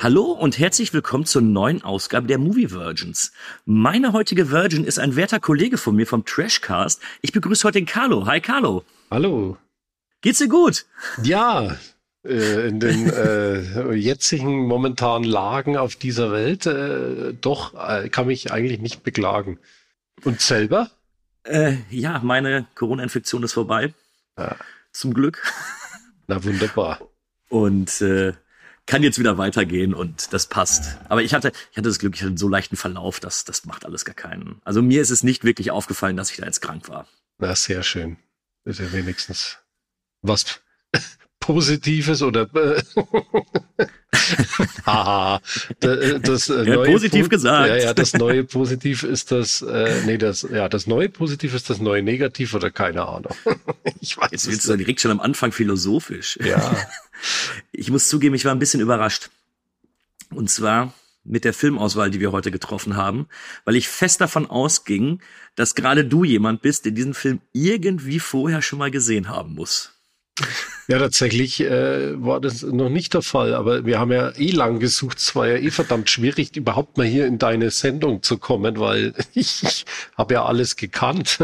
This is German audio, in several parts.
Hallo und herzlich willkommen zur neuen Ausgabe der Movie Virgins. Meine heutige Virgin ist ein werter Kollege von mir vom Trashcast. Ich begrüße heute den Carlo. Hi Carlo. Hallo. Geht's dir gut? Ja, äh, in den äh, jetzigen momentanen Lagen auf dieser Welt, äh, doch, äh, kann mich eigentlich nicht beklagen. Und selber? Äh, ja, meine Corona-Infektion ist vorbei. Ja. Zum Glück. Na wunderbar. Und äh, kann jetzt wieder weitergehen und das passt. Aber ich hatte, ich hatte das Glück, ich hatte einen so leichten Verlauf, dass das macht alles gar keinen. Also mir ist es nicht wirklich aufgefallen, dass ich da jetzt krank war. Na, sehr schön. Ist ja wenigstens was Positives oder äh, Haha. Da- das äh, Ja, neue positiv Po- gesagt. Ja, ja, das neue Positiv ist das, äh, nee, das, ja, das neue Positiv ist das neue Negativ oder keine Ahnung. Ich weiß Jetzt es willst du nicht. direkt schon am Anfang philosophisch. Ja. Ich muss zugeben, ich war ein bisschen überrascht. Und zwar mit der Filmauswahl, die wir heute getroffen haben, weil ich fest davon ausging, dass gerade du jemand bist, der diesen Film irgendwie vorher schon mal gesehen haben muss. Ja, tatsächlich äh, war das noch nicht der Fall, aber wir haben ja eh lang gesucht. Es war ja eh verdammt schwierig, überhaupt mal hier in deine Sendung zu kommen, weil ich, ich habe ja alles gekannt.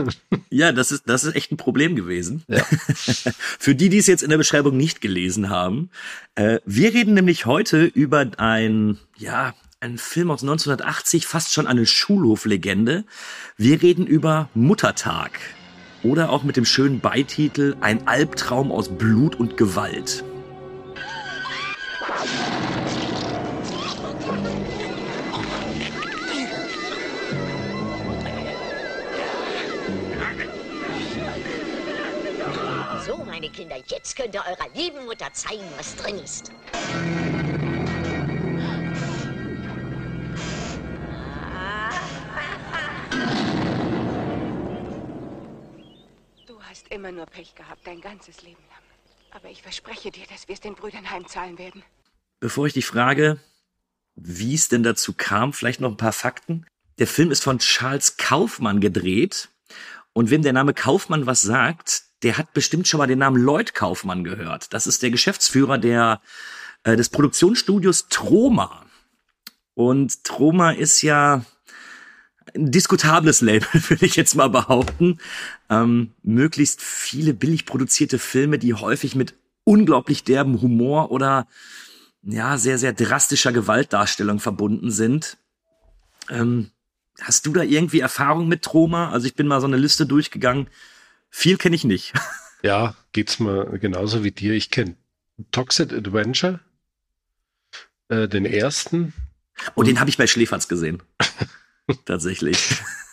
Ja, das ist, das ist echt ein Problem gewesen. Ja. Für die, die es jetzt in der Beschreibung nicht gelesen haben, äh, wir reden nämlich heute über ein, ja, einen Film aus 1980, fast schon eine Schulhoflegende. Wir reden über Muttertag. Oder auch mit dem schönen Beititel Ein Albtraum aus Blut und Gewalt. So, meine Kinder, jetzt könnt ihr eurer lieben Mutter zeigen, was drin ist. Immer nur Pech gehabt, dein ganzes Leben lang. Aber ich verspreche dir, dass wir es den Brüdern heimzahlen werden. Bevor ich dich frage, wie es denn dazu kam, vielleicht noch ein paar Fakten. Der Film ist von Charles Kaufmann gedreht. Und wem der Name Kaufmann was sagt, der hat bestimmt schon mal den Namen Lloyd Kaufmann gehört. Das ist der Geschäftsführer der, äh, des Produktionsstudios Troma. Und Troma ist ja ein diskutables Label, würde ich jetzt mal behaupten. Ähm, möglichst viele billig produzierte Filme, die häufig mit unglaublich derben Humor oder ja, sehr, sehr drastischer Gewaltdarstellung verbunden sind. Ähm, hast du da irgendwie Erfahrung mit Troma? Also ich bin mal so eine Liste durchgegangen. Viel kenne ich nicht. ja, geht's mir genauso wie dir. Ich kenne Toxic Adventure, äh, den ersten Und Oh, den habe ich bei Schläferz gesehen. Tatsächlich.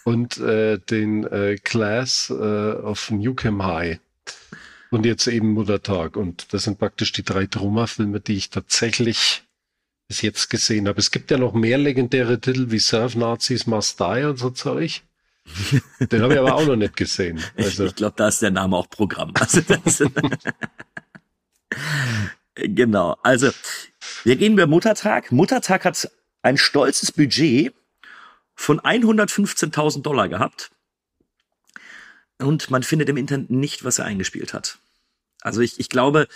und äh, den äh, Class äh, of Newcomb High. Und jetzt eben Muttertag. Und das sind praktisch die drei Troma-Filme, die ich tatsächlich bis jetzt gesehen habe. Es gibt ja noch mehr legendäre Titel wie Surf Nazis Must Die und so Zeug. Den habe ich aber auch noch nicht gesehen. Also, Ich glaube, da ist der Name auch Programm. Also genau. Also, wir reden über Muttertag. Muttertag hat ein stolzes Budget von 115.000 Dollar gehabt. Und man findet im Internet nicht, was er eingespielt hat. Also ich, ich glaube,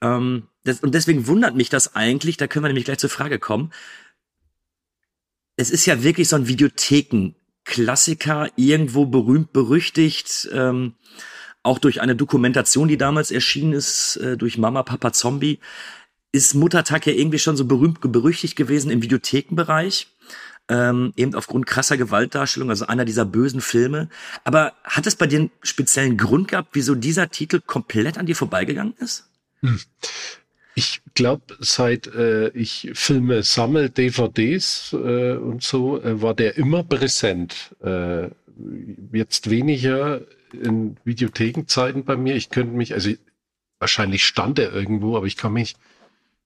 ähm, das, und deswegen wundert mich das eigentlich, da können wir nämlich gleich zur Frage kommen. Es ist ja wirklich so ein Videotheken-Klassiker, irgendwo berühmt, berüchtigt, ähm, auch durch eine Dokumentation, die damals erschienen ist, äh, durch Mama, Papa, Zombie, ist Muttertag ja irgendwie schon so berühmt, berüchtigt gewesen im Videothekenbereich. Ähm, eben aufgrund krasser Gewaltdarstellung, also einer dieser bösen Filme. Aber hat es bei dir einen speziellen Grund gehabt, wieso dieser Titel komplett an dir vorbeigegangen ist? Ich glaube, seit äh, ich Filme sammle, DVDs äh, und so, äh, war der immer präsent. Äh, jetzt weniger in Videothekenzeiten bei mir. Ich könnte mich, also wahrscheinlich stand er irgendwo, aber ich kann mich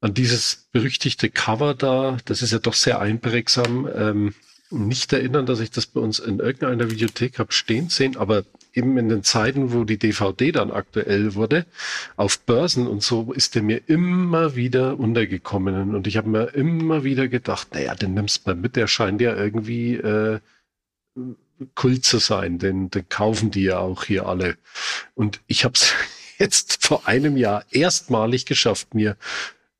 an dieses berüchtigte Cover da, das ist ja doch sehr einprägsam, ähm, nicht erinnern, dass ich das bei uns in irgendeiner Videothek habe stehen sehen, aber eben in den Zeiten, wo die DVD dann aktuell wurde, auf Börsen und so, ist der mir immer wieder untergekommen. Und ich habe mir immer wieder gedacht, naja, den nimmst du mal mit, der scheint ja irgendwie äh, Kult zu sein, den, den kaufen die ja auch hier alle. Und ich habe es jetzt vor einem Jahr erstmalig geschafft, mir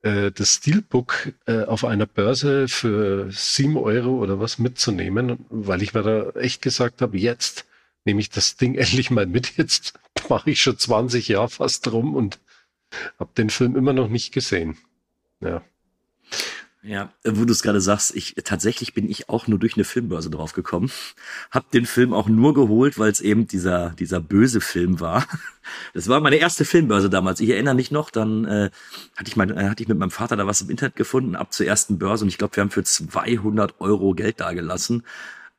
das Steelbook äh, auf einer Börse für sieben Euro oder was mitzunehmen, weil ich mir da echt gesagt habe, jetzt nehme ich das Ding endlich mal mit. Jetzt mache ich schon 20 Jahre fast rum und habe den Film immer noch nicht gesehen. Ja. Ja, wo du es gerade sagst, ich tatsächlich bin ich auch nur durch eine Filmbörse drauf gekommen. Hab den Film auch nur geholt, weil es eben dieser dieser böse Film war. Das war meine erste Filmbörse damals. Ich erinnere mich noch, dann äh, hatte ich mein, äh, hatte ich mit meinem Vater da was im Internet gefunden, ab zur ersten Börse und ich glaube, wir haben für 200 Euro Geld dagelassen.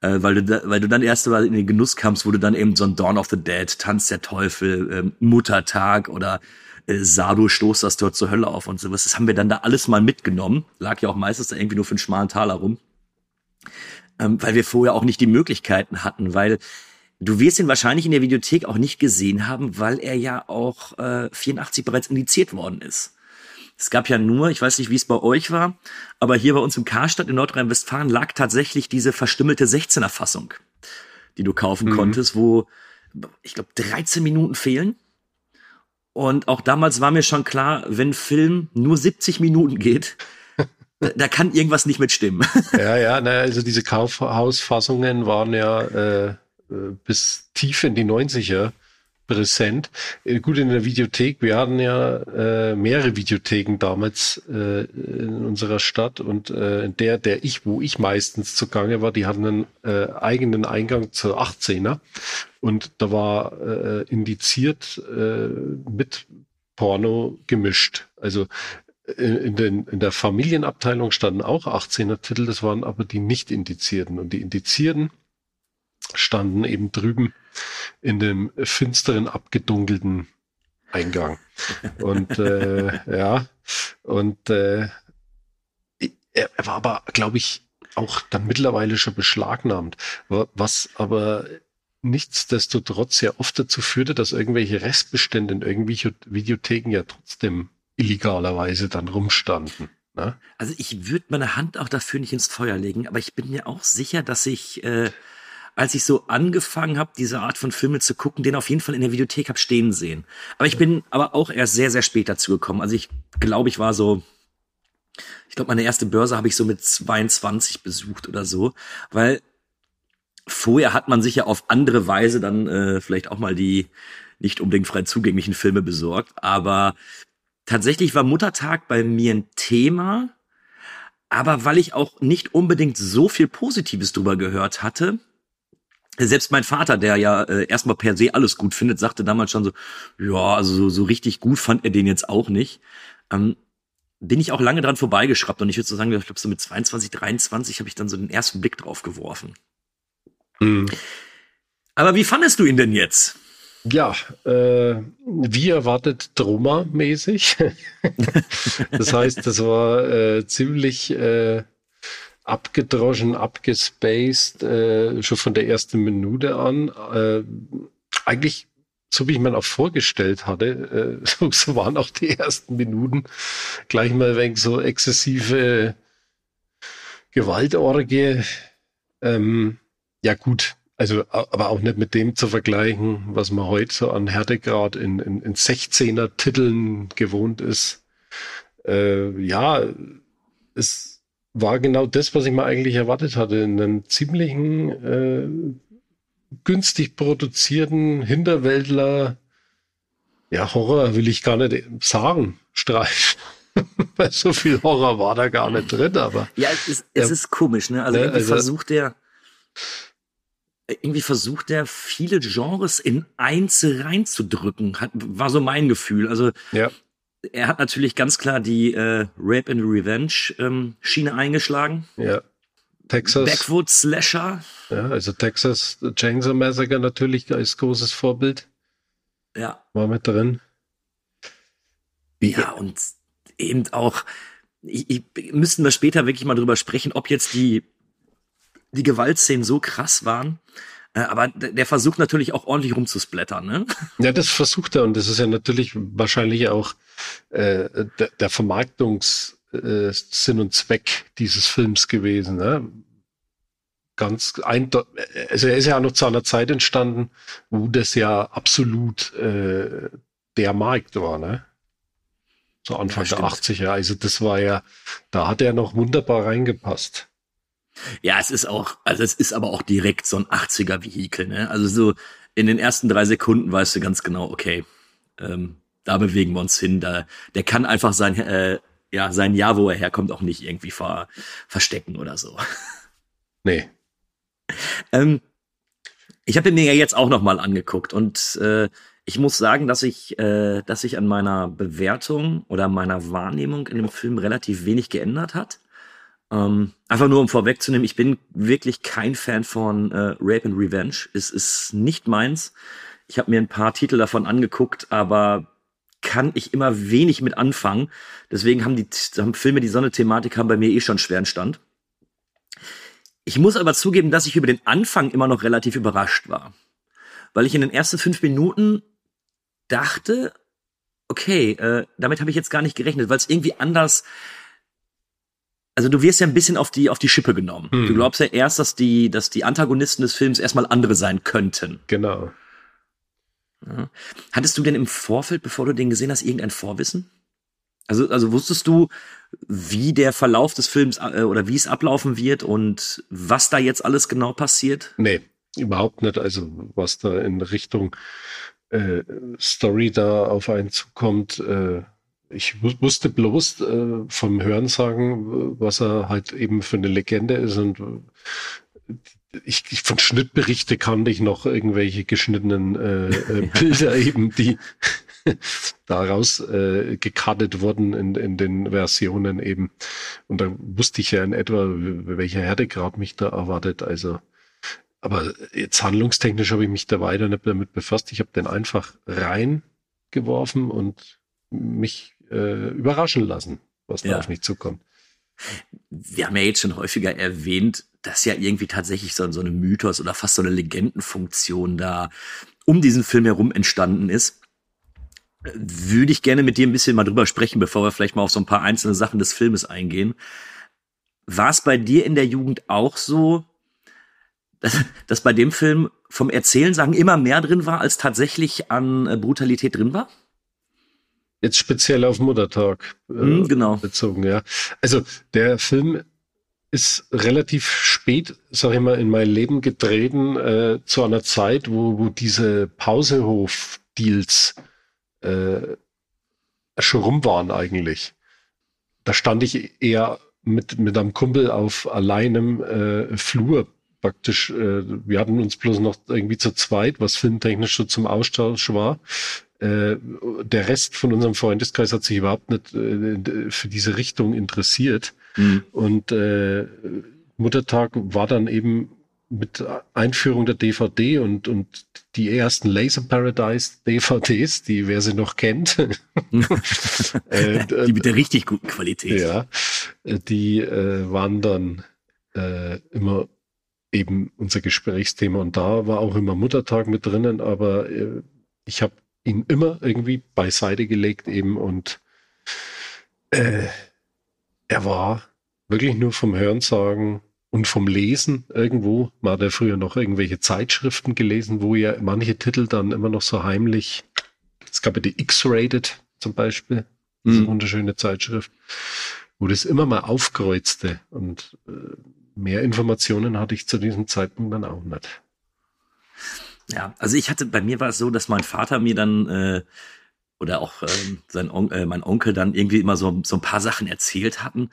Äh, weil, du da, weil du dann erst mal in den Genuss kamst, wo du dann eben so ein Dawn of the Dead, Tanz der Teufel, äh, Muttertag oder Sado stoßt das dort zur Hölle auf und sowas. Das haben wir dann da alles mal mitgenommen. Lag ja auch meistens da irgendwie nur für einen schmalen Taler rum. Ähm, weil wir vorher auch nicht die Möglichkeiten hatten, weil du wirst ihn wahrscheinlich in der Videothek auch nicht gesehen haben, weil er ja auch äh, 84 bereits indiziert worden ist. Es gab ja nur, ich weiß nicht, wie es bei euch war, aber hier bei uns im Karstadt in Nordrhein-Westfalen lag tatsächlich diese verstümmelte 16er Fassung, die du kaufen mhm. konntest, wo ich glaube 13 Minuten fehlen und auch damals war mir schon klar, wenn Film nur 70 Minuten geht, da, kann irgendwas nicht mitstimmen. Ja, ja, na, also diese Kaufhausfassungen waren ja äh, äh bis tief in die 90er präsent. Äh, gut in der Videothek, wir hatten ja äh, mehrere Videotheken damals äh, in unserer Stadt und äh, der, der ich, wo ich meistens zugange war, die hatten einen äh, eigenen Eingang zur 18er und da war äh, indiziert äh, mit Porno gemischt. Also äh, in, den, in der Familienabteilung standen auch 18er Titel, das waren aber die nicht indizierten und die indizierten standen eben drüben in dem finsteren, abgedunkelten Eingang. Und äh, ja, und äh, er, er war aber, glaube ich, auch dann mittlerweile schon beschlagnahmt. Was aber nichtsdestotrotz ja oft dazu führte, dass irgendwelche Restbestände in irgendwelchen Videotheken ja trotzdem illegalerweise dann rumstanden. Ne? Also ich würde meine Hand auch dafür nicht ins Feuer legen, aber ich bin mir auch sicher, dass ich äh, als ich so angefangen habe, diese Art von Filme zu gucken, den auf jeden Fall in der Videothek habe stehen sehen. Aber ich bin aber auch erst sehr, sehr spät dazu gekommen. Also ich glaube, ich war so, ich glaube, meine erste Börse habe ich so mit 22 besucht oder so, weil vorher hat man sich ja auf andere Weise dann äh, vielleicht auch mal die nicht unbedingt frei zugänglichen Filme besorgt. Aber tatsächlich war Muttertag bei mir ein Thema, aber weil ich auch nicht unbedingt so viel Positives drüber gehört hatte, selbst mein Vater, der ja äh, erstmal per se alles gut findet, sagte damals schon so, ja, also so, so richtig gut fand er den jetzt auch nicht. Ähm, bin ich auch lange dran vorbeigeschraubt und ich würde so sagen, ich glaube so mit 22, 23 habe ich dann so den ersten Blick drauf geworfen. Mhm. Aber wie fandest du ihn denn jetzt? Ja, äh, wie erwartet Droma-mäßig. das heißt, das war äh, ziemlich äh, abgedroschen, abgespaced, äh, schon von der ersten Minute an. Äh, eigentlich, so wie ich mir auch vorgestellt hatte, äh, so, so, waren auch die ersten Minuten gleich mal wegen so exzessive Gewaltorgie. Ähm, ja gut, also aber auch nicht mit dem zu vergleichen, was man heute so an Härtegrad in, in, in 16er Titeln gewohnt ist. Äh, ja, es war genau das, was ich mir eigentlich erwartet hatte. In einem ziemlichen, äh, günstig produzierten Hinterwäldler, ja, Horror will ich gar nicht sagen, Streif. Weil so viel Horror war da gar nicht drin, aber. Ja, es ist, es ist komisch, ne? Also irgendwie also, versucht der, irgendwie versucht der viele Genres in eins reinzudrücken, hat, war so mein Gefühl. Also, ja er hat natürlich ganz klar die äh, Rape and Revenge ähm, Schiene eingeschlagen. Ja. Texas. Backwoods Slasher. Ja, also Texas Chainsaw Massacre natürlich als großes Vorbild. Ja. War mit drin. Ja, und eben auch, ich, ich, müssten wir später wirklich mal drüber sprechen, ob jetzt die die Gewaltszenen so krass waren. Äh, aber der versucht natürlich auch ordentlich rumzusplättern, ne? Ja, das versucht er und das ist ja natürlich wahrscheinlich auch äh, der, der Vermarktungssinn äh, und Zweck dieses Films gewesen. Ne? Ganz eindeutig, also er ist ja auch noch zu einer Zeit entstanden, wo das ja absolut äh, der Markt war, ne? So Anfang ja, der 80er. Also das war ja, da hat er noch wunderbar reingepasst. Ja, es ist auch, also es ist aber auch direkt so ein 80er Vehikel, ne? Also so in den ersten drei Sekunden weißt du ganz genau, okay, ähm, da bewegen wir uns hin. Da, der kann einfach sein, äh, ja, sein Jahr, wo er herkommt, auch nicht irgendwie ver, verstecken oder so. Nee. ähm, ich habe mir ja jetzt auch noch mal angeguckt und äh, ich muss sagen, dass ich, äh, dass sich an meiner Bewertung oder meiner Wahrnehmung in dem Film relativ wenig geändert hat. Ähm, einfach nur um vorwegzunehmen, ich bin wirklich kein Fan von äh, Rape and Revenge. Es ist nicht meins. Ich habe mir ein paar Titel davon angeguckt, aber kann ich immer wenig mit anfangen. Deswegen haben die haben Filme, die so eine Thematik haben, bei mir eh schon schweren Stand. Ich muss aber zugeben, dass ich über den Anfang immer noch relativ überrascht war. Weil ich in den ersten fünf Minuten dachte, okay, äh, damit habe ich jetzt gar nicht gerechnet, weil es irgendwie anders also du wirst ja ein bisschen auf die auf die Schippe genommen. Hm. Du glaubst ja erst, dass die dass die Antagonisten des Films erstmal andere sein könnten. Genau. Ja. Hattest du denn im Vorfeld, bevor du den gesehen hast, irgendein Vorwissen? Also also wusstest du, wie der Verlauf des Films äh, oder wie es ablaufen wird und was da jetzt alles genau passiert? Nee, überhaupt nicht. Also was da in Richtung äh, Story da auf einen zukommt, äh, ich wusste bloß äh, vom Hörensagen, was er halt eben für eine Legende ist und äh, ich, ich von Schnittberichte kannte ich noch irgendwelche geschnittenen äh, äh, Bilder eben, die daraus äh, gekartet wurden in, in den Versionen eben. Und da wusste ich ja in etwa, welcher Härtegrad mich da erwartet. Also, aber jetzt handlungstechnisch habe ich mich da weiter nicht damit befasst. Ich habe den einfach reingeworfen und mich äh, überraschen lassen, was da auf mich zukommt. Wir haben ja jetzt schon häufiger erwähnt, dass ja irgendwie tatsächlich so, so eine Mythos oder fast so eine Legendenfunktion da um diesen Film herum entstanden ist. Würde ich gerne mit dir ein bisschen mal drüber sprechen, bevor wir vielleicht mal auf so ein paar einzelne Sachen des Filmes eingehen. War es bei dir in der Jugend auch so, dass, dass bei dem Film vom Erzählen sagen immer mehr drin war, als tatsächlich an äh, Brutalität drin war? Jetzt speziell auf Muttertag äh, mm, genau. bezogen, ja. Also der Film ist relativ spät, sag ich mal, in mein Leben getreten, äh, zu einer Zeit, wo, wo diese Pausehof-Deals äh, schon rum waren eigentlich. Da stand ich eher mit, mit einem Kumpel auf alleinem äh, Flur praktisch. Äh, wir hatten uns bloß noch irgendwie zu zweit, was filmtechnisch so zum Austausch war. Äh, der Rest von unserem Freundeskreis hat sich überhaupt nicht äh, für diese Richtung interessiert. Mhm. Und äh, Muttertag war dann eben mit Einführung der DVD und, und die ersten Laser Paradise DVDs, die wer sie noch kennt. äh, die mit der richtig guten Qualität. Ja, die äh, waren dann äh, immer eben unser Gesprächsthema und da war auch immer Muttertag mit drinnen, aber äh, ich habe ihn immer irgendwie beiseite gelegt eben und äh, er war wirklich nur vom Hörensagen und vom Lesen irgendwo. Man hat ja früher noch irgendwelche Zeitschriften gelesen, wo ja manche Titel dann immer noch so heimlich, es gab ja die X-Rated zum Beispiel, diese mhm. wunderschöne Zeitschrift, wo das immer mal aufkreuzte und äh, mehr Informationen hatte ich zu diesem Zeitpunkt dann auch nicht. Ja, also ich hatte, bei mir war es so, dass mein Vater mir dann äh, oder auch ähm, sein On äh, mein Onkel dann irgendwie immer so, so ein paar Sachen erzählt hatten.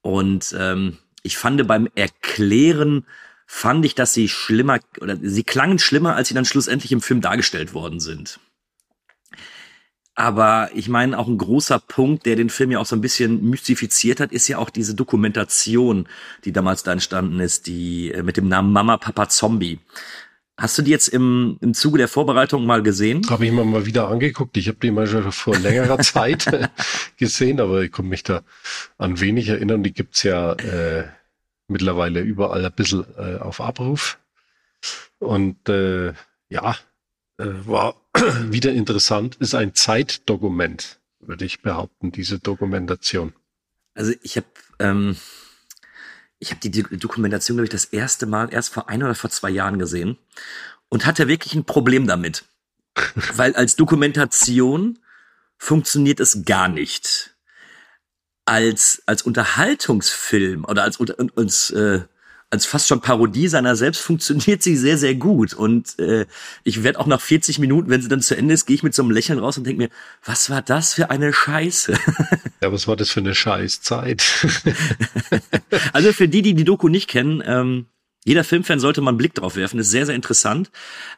Und ähm, ich fand beim Erklären, fand ich, dass sie schlimmer oder sie klangen schlimmer, als sie dann schlussendlich im Film dargestellt worden sind. Aber ich meine, auch ein großer Punkt, der den Film ja auch so ein bisschen mystifiziert hat, ist ja auch diese Dokumentation, die damals da entstanden ist, die äh, mit dem Namen Mama Papa Zombie. Hast du die jetzt im, im Zuge der Vorbereitung mal gesehen? Habe ich mir mal wieder angeguckt. Ich habe die mal schon vor längerer Zeit gesehen, aber ich konnte mich da an wenig erinnern. Die gibt's ja äh, mittlerweile überall ein bisschen äh, auf Abruf. Und äh, ja, äh, war wieder interessant, ist ein Zeitdokument, würde ich behaupten, diese Dokumentation. Also ich habe ähm, ich habe die Dokumentation, glaube ich, das erste Mal erst vor ein oder vor zwei Jahren gesehen und hatte wirklich ein Problem damit. Weil als Dokumentation funktioniert es gar nicht. Als, als Unterhaltungsfilm oder als, als, äh, als fast schon Parodie seiner selbst funktioniert sie sehr, sehr gut. Und äh, ich werde auch nach 40 Minuten, wenn sie dann zu Ende ist, gehe ich mit so einem Lächeln raus und denke mir, was war das für eine Scheiße? Ja, was war das für eine Scheißzeit? also für die, die die Doku nicht kennen, ähm, jeder Filmfan sollte mal einen Blick drauf werfen. ist sehr, sehr interessant.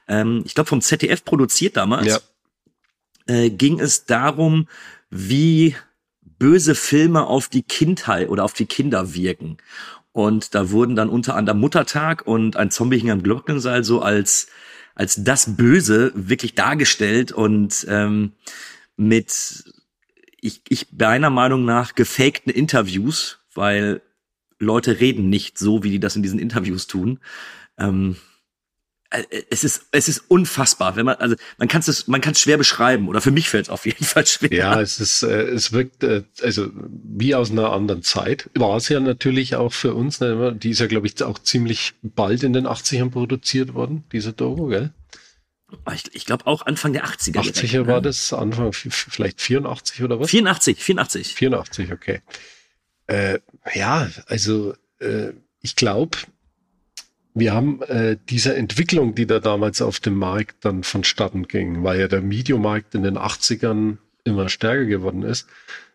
Ähm, ich glaube, vom ZDF produziert damals. Ja. Äh, ging es darum, wie böse Filme auf die Kindheit oder auf die Kinder wirken. Und da wurden dann unter anderem Muttertag und ein Zombie hing am Glockenseil so als, als das Böse wirklich dargestellt und ähm, mit, ich, ich meiner Meinung nach, gefakten Interviews, weil Leute reden nicht so, wie die das in diesen Interviews tun. Ähm, äh, es ist es ist unfassbar, wenn man also man kann es man kann es schwer beschreiben oder für mich fällt es auf jeden Fall schwer. Ja, es ist äh, es wirkt äh, also wie aus einer anderen Zeit. War es ja natürlich auch für uns, ne, die ist ja glaube ich auch ziemlich bald in den 80ern produziert worden, diese Dogo, gell? Ich, ich glaube auch Anfang der 80er. 80er direkt, war ne? das, Anfang vielleicht 84 oder was? 84, 84. 84, okay. Äh, ja, also äh, ich glaube, wir haben äh, diese Entwicklung, die da damals auf dem Markt dann vonstatten ging, weil ja der Videomarkt in den 80ern immer stärker geworden ist.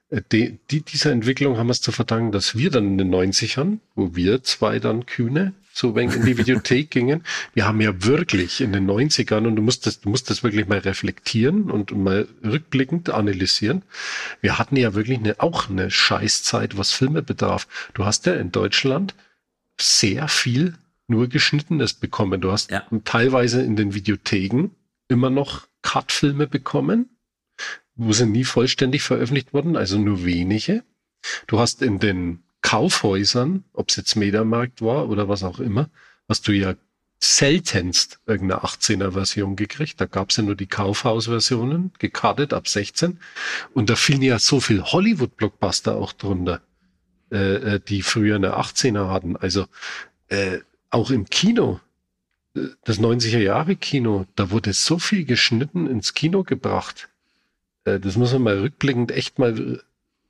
Äh, die, die, dieser Entwicklung haben wir es zu verdanken, dass wir dann in den 90ern, wo wir zwei dann Kühne so wenig in die Videothek gingen, wir haben ja wirklich in den 90ern, und du musst das, du musst das wirklich mal reflektieren und mal rückblickend analysieren. Wir hatten ja wirklich eine, auch eine Scheißzeit, was Filme betraf. Du hast ja in Deutschland sehr viel nur geschnittenes bekommen. Du hast ja. teilweise in den Videotheken immer noch Cut-Filme bekommen, wo sie nie vollständig veröffentlicht wurden, also nur wenige. Du hast in den Kaufhäusern, ob es jetzt Mediamarkt war oder was auch immer, hast du ja seltenst irgendeine 18er Version gekriegt. Da gab es ja nur die Kaufhausversionen, gekartet ab 16. Und da fielen ja so viel Hollywood-Blockbuster auch drunter, äh, äh die früher eine 18er hatten. Also äh, auch im Kino, das 90er Jahre Kino, da wurde so viel geschnitten ins Kino gebracht. Äh, das muss man mal rückblickend echt mal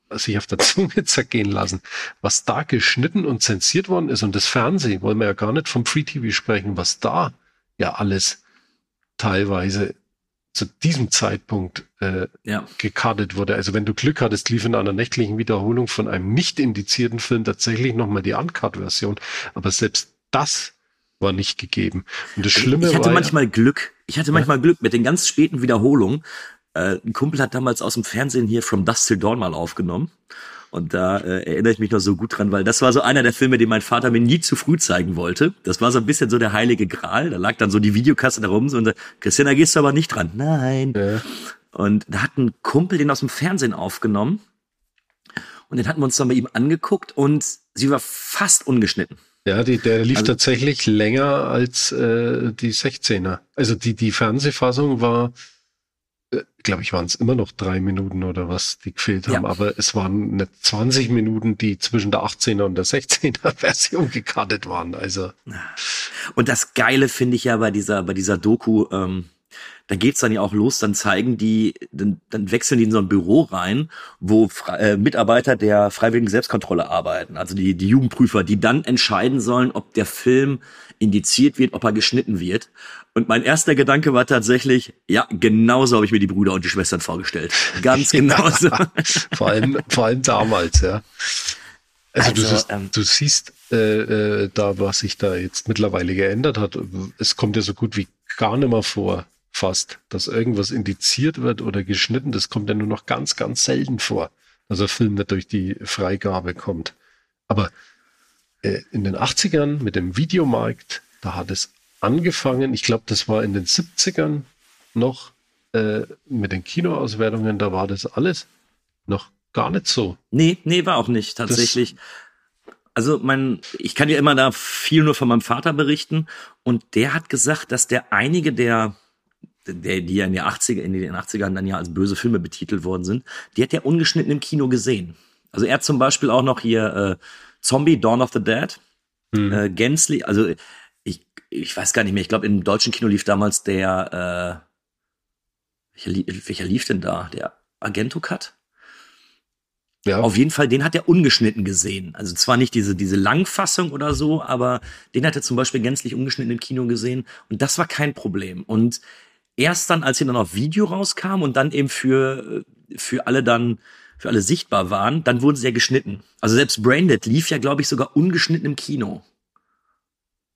äh, sich auf der Zunge zergehen lassen, was da geschnitten und zensiert worden ist. Und das Fernsehen, wollen wir ja gar nicht vom Free TV sprechen, was da ja alles teilweise zu diesem Zeitpunkt äh, ja. gekartet wurde. Also wenn du Glück hattest, lief in einer nächtlichen Wiederholung von einem nicht indizierten Film tatsächlich nochmal die Uncut-Version. Aber selbst das war nicht gegeben. Und das Schlimme ich hatte war manchmal ja, Glück. Ich hatte manchmal ja. Glück mit den ganz späten Wiederholungen. Äh, ein Kumpel hat damals aus dem Fernsehen hier From Dust Till Dawn mal aufgenommen. Und da äh, erinnere ich mich noch so gut dran, weil das war so einer der Filme, den mein Vater mir nie zu früh zeigen wollte. Das war so ein bisschen so der heilige Gral. Da lag dann so die Videokasse da rum so, und Christian, da gehst du aber nicht dran. Nein. Ja. Und da hat ein Kumpel den aus dem Fernsehen aufgenommen. Und den hatten wir uns dann bei ihm angeguckt und sie war fast ungeschnitten. Ja, die, der lief also, tatsächlich länger als äh, die 16er. Also die, die Fernsehfassung war, äh, glaube ich, waren es immer noch drei Minuten oder was, die gefehlt haben, ja. aber es waren nicht 20 Minuten, die zwischen der 18er und der 16er Version gekartet waren. Also. Und das Geile finde ich ja bei dieser, bei dieser Doku, ähm, da geht's dann ja auch los, dann zeigen die, dann, dann wechseln die in so ein Büro rein, wo äh, Mitarbeiter der freiwilligen Selbstkontrolle arbeiten, also die, die Jugendprüfer, die dann entscheiden sollen, ob der Film indiziert wird, ob er geschnitten wird. Und mein erster Gedanke war tatsächlich, ja, genauso habe ich mir die Brüder und die Schwestern vorgestellt. Ganz genauso. Vor allem, vor allem damals, ja. Also, also du, ähm, du, siehst äh, äh, da, was sich da jetzt mittlerweile geändert hat. Es kommt ja so gut wie gar nicht mehr vor, fast, dass irgendwas indiziert wird oder geschnitten. Das kommt ja nur noch ganz, ganz selten vor, dass ein Film nicht durch die Freigabe kommt. Aber äh, in den 80ern mit dem Videomarkt, da hat es angefangen. Ich glaube, das war in den 70ern noch äh, mit den Kinoauswertungen, da war das alles noch gar nicht so. Nee, nee, war auch nicht tatsächlich. Das also mein, ich kann ja immer da viel nur von meinem Vater berichten und der hat gesagt, dass der einige der, der die ja in den 80er, in den 80ern dann ja als böse Filme betitelt worden sind, die hat er ungeschnitten im Kino gesehen. Also er hat zum Beispiel auch noch hier äh, Zombie Dawn of the Dead, Mhm. äh, Gänzli, also ich, ich weiß gar nicht mehr, ich glaube im deutschen Kino lief damals der, äh, welcher, welcher lief denn da? Der Argento Cut? Ja, Auf jeden Fall, den hat er ungeschnitten gesehen. Also zwar nicht diese, diese Langfassung oder so, aber den hat er zum Beispiel gänzlich ungeschnitten im Kino gesehen. Und das war kein Problem. Und erst dann, als sie dann auf Video rauskam und dann eben für, für alle dann, für alle sichtbar waren, dann wurden sie ja geschnitten. Also selbst Braindead lief ja, glaube ich, sogar ungeschnitten im Kino.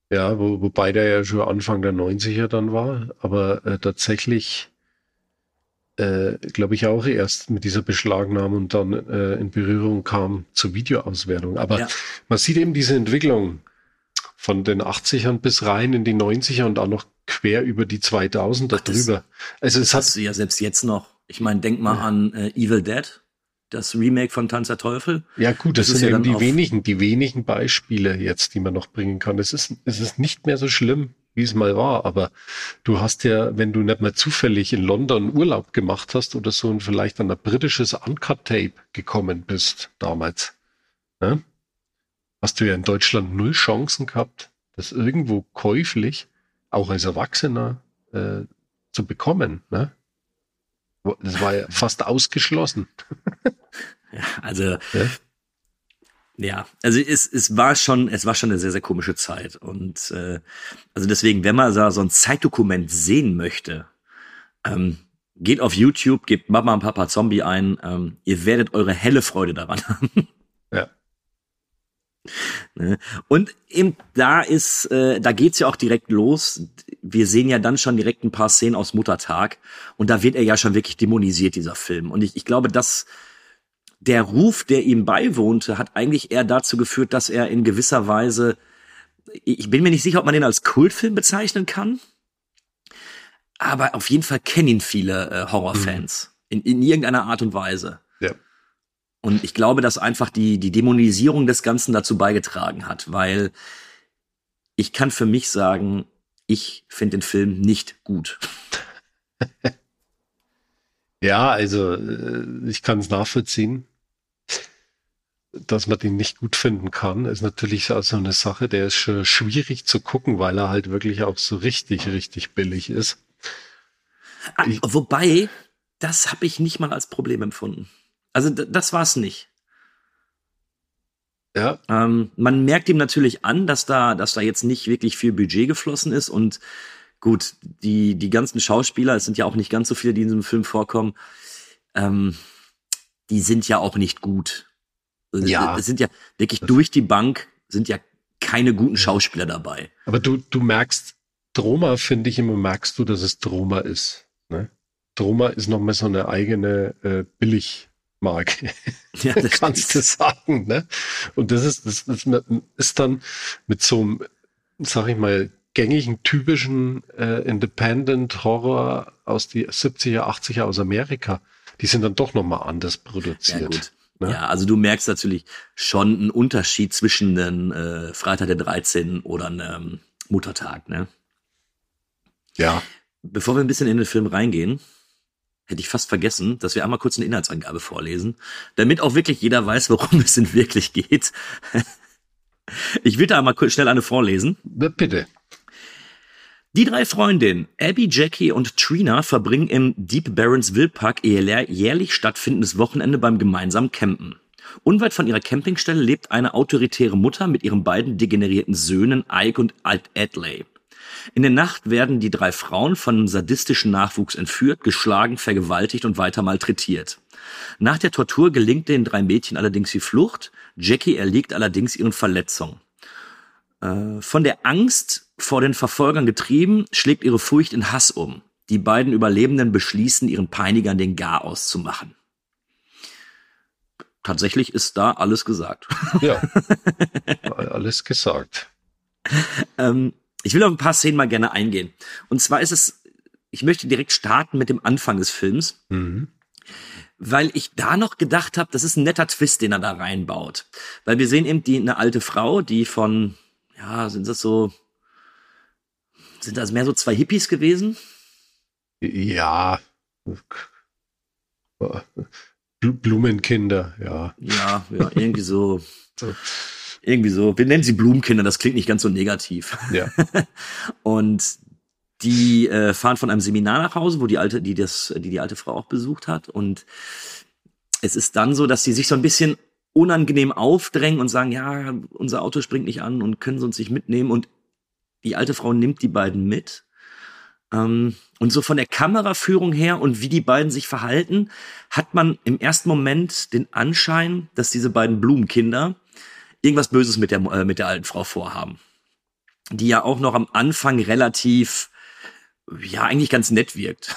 ja wo, wobei der ja schon Anfang der 90er dann war, aber äh, tatsächlich äh, glaube ich auch erst mit dieser Beschlagnahme und dann äh, in Berührung kam zur Videoauswertung. Aber Ja. man sieht eben diese Entwicklung von den 80ern bis rein in die 90er und auch noch quer über die 2000er Ach, das- drüber. Also es hat Hast du ja selbst jetzt noch. Ich meine, denk mal an äh, Evil Dead, das Remake von Tanz der Teufel. Ja gut, das, Das sind ja eben die wenigen, die wenigen Beispiele jetzt, die man noch bringen kann. Es ist, es ist nicht mehr so schlimm, wie es mal war, aber du hast ja, wenn du nicht mehr zufällig in London Urlaub gemacht hast oder so und vielleicht an ein britisches Uncut-Tape gekommen bist damals, ne? Hast du ja in Deutschland null Chancen gehabt, das irgendwo käuflich, auch als Erwachsener, äh, zu bekommen. Ne? Das war ja fast ausgeschlossen. Ja, also Ja? Ja, also es, es war schon, es war schon eine sehr, sehr komische Zeit. Und äh, also deswegen, wenn man so ein Zeitdokument sehen möchte, ähm, geht auf YouTube, gebt Mama und Papa Zombie ein, ähm, ihr werdet eure helle Freude daran haben. Ja. Ne? Und eben da ist, äh, da geht's ja auch direkt los. Wir sehen ja dann schon direkt ein paar Szenen aus Muttertag und da wird er ja schon wirklich dämonisiert, dieser Film. Und ich, ich glaube, dass der Ruf, der ihm beiwohnte, hat eigentlich eher dazu geführt, dass er in gewisser Weise, ich bin mir nicht sicher, ob man den als Kultfilm bezeichnen kann, aber auf jeden Fall kennen ihn viele äh, Horrorfans in, in irgendeiner Art und Weise. Und ich glaube, dass einfach die, die Dämonisierung des Ganzen dazu beigetragen hat, weil ich kann für mich sagen, ich finde den Film nicht gut. Ja, also äh, ich kann es nachvollziehen, dass man den nicht gut finden kann. Ist natürlich so so eine Sache, der ist schon schwierig zu gucken, weil er halt wirklich auch so richtig, richtig billig ist. Ah, wobei, das habe ich nicht mal als Problem empfunden. Also das war es nicht. Ja, Ähm, man merkt ihm natürlich an, dass da, dass da jetzt nicht wirklich viel Budget geflossen ist und gut, die, die ganzen Schauspieler, es sind ja auch nicht ganz so viele, die in diesem Film vorkommen, ähm, die sind ja auch nicht gut. Also, Ja. Es sind ja wirklich durch die Bank sind ja keine guten Schauspieler dabei. aber du, du merkst, Droma finde ich immer, merkst du, dass es Droma ist. Ne? Droma ist nochmal so eine eigene äh, Billigmarke. Ja, das kannst du sagen, ne? Und das ist, das ist, ist dann mit so einem, sag ich mal, gängigen, typischen äh, Independent Horror aus die 70er, 80er aus Amerika. Die sind dann doch nochmal anders Ja, produziert. gut. ne? Ja, also du merkst natürlich schon einen Unterschied zwischen einem äh, Freitag der 13. oder einem Muttertag, ne? ja. Bevor wir ein bisschen in den Film reingehen, hätte ich fast vergessen, dass wir einmal kurz eine Inhaltsangabe vorlesen, damit auch wirklich jeder weiß, worum es denn wirklich geht. Ich will da einmal kurz schnell eine vorlesen. Bitte. Die drei Freundinnen, Abby, Jackie und Trina, verbringen im Deep Barrens Wildpark ihr jährlich stattfindendes Wochenende beim gemeinsamen Campen. Unweit von ihrer Campingstelle lebt eine autoritäre Mutter mit ihren beiden degenerierten Söhnen Ike und Adley. In der Nacht werden die drei Frauen von einem sadistischen Nachwuchs entführt, geschlagen, vergewaltigt und weiter malträtiert. Nach der Tortur gelingt den drei Mädchen allerdings die Flucht. Jackie erliegt allerdings ihren Verletzungen. Äh, Von der Angst vor den Verfolgern getrieben, schlägt ihre Furcht in Hass um. Die beiden Überlebenden beschließen, ihren Peinigern den Garaus zu machen. Tatsächlich ist da alles gesagt. Ja. Alles gesagt. Ähm, ich will auf ein paar Szenen mal gerne eingehen. Und zwar ist es, ich möchte direkt starten mit dem Anfang des Films. Mhm. weil ich da noch gedacht habe, das ist ein netter Twist, den er da reinbaut. Weil wir sehen eben die eine alte Frau, die von, ja, sind das so, sind das mehr so zwei Hippies gewesen? Ja. Blumenkinder, ja. Ja, ja, irgendwie so. irgendwie so. Wir nennen sie Blumenkinder, das klingt nicht ganz so negativ. Ja. Und die äh, fahren von einem Seminar nach Hause, wo die alte, die das, die die alte Frau auch besucht hat. Und es ist dann so, dass sie sich so ein bisschen unangenehm aufdrängen und sagen, ja, unser Auto springt nicht an und können sie uns nicht mitnehmen. Und die alte Frau nimmt die beiden mit. Ähm, und so von der Kameraführung her und wie die beiden sich verhalten, hat man im ersten Moment den Anschein, dass diese beiden Blumenkinder irgendwas Böses mit der, äh, mit der alten Frau vorhaben. Die ja auch noch am Anfang relativ ja eigentlich ganz nett wirkt.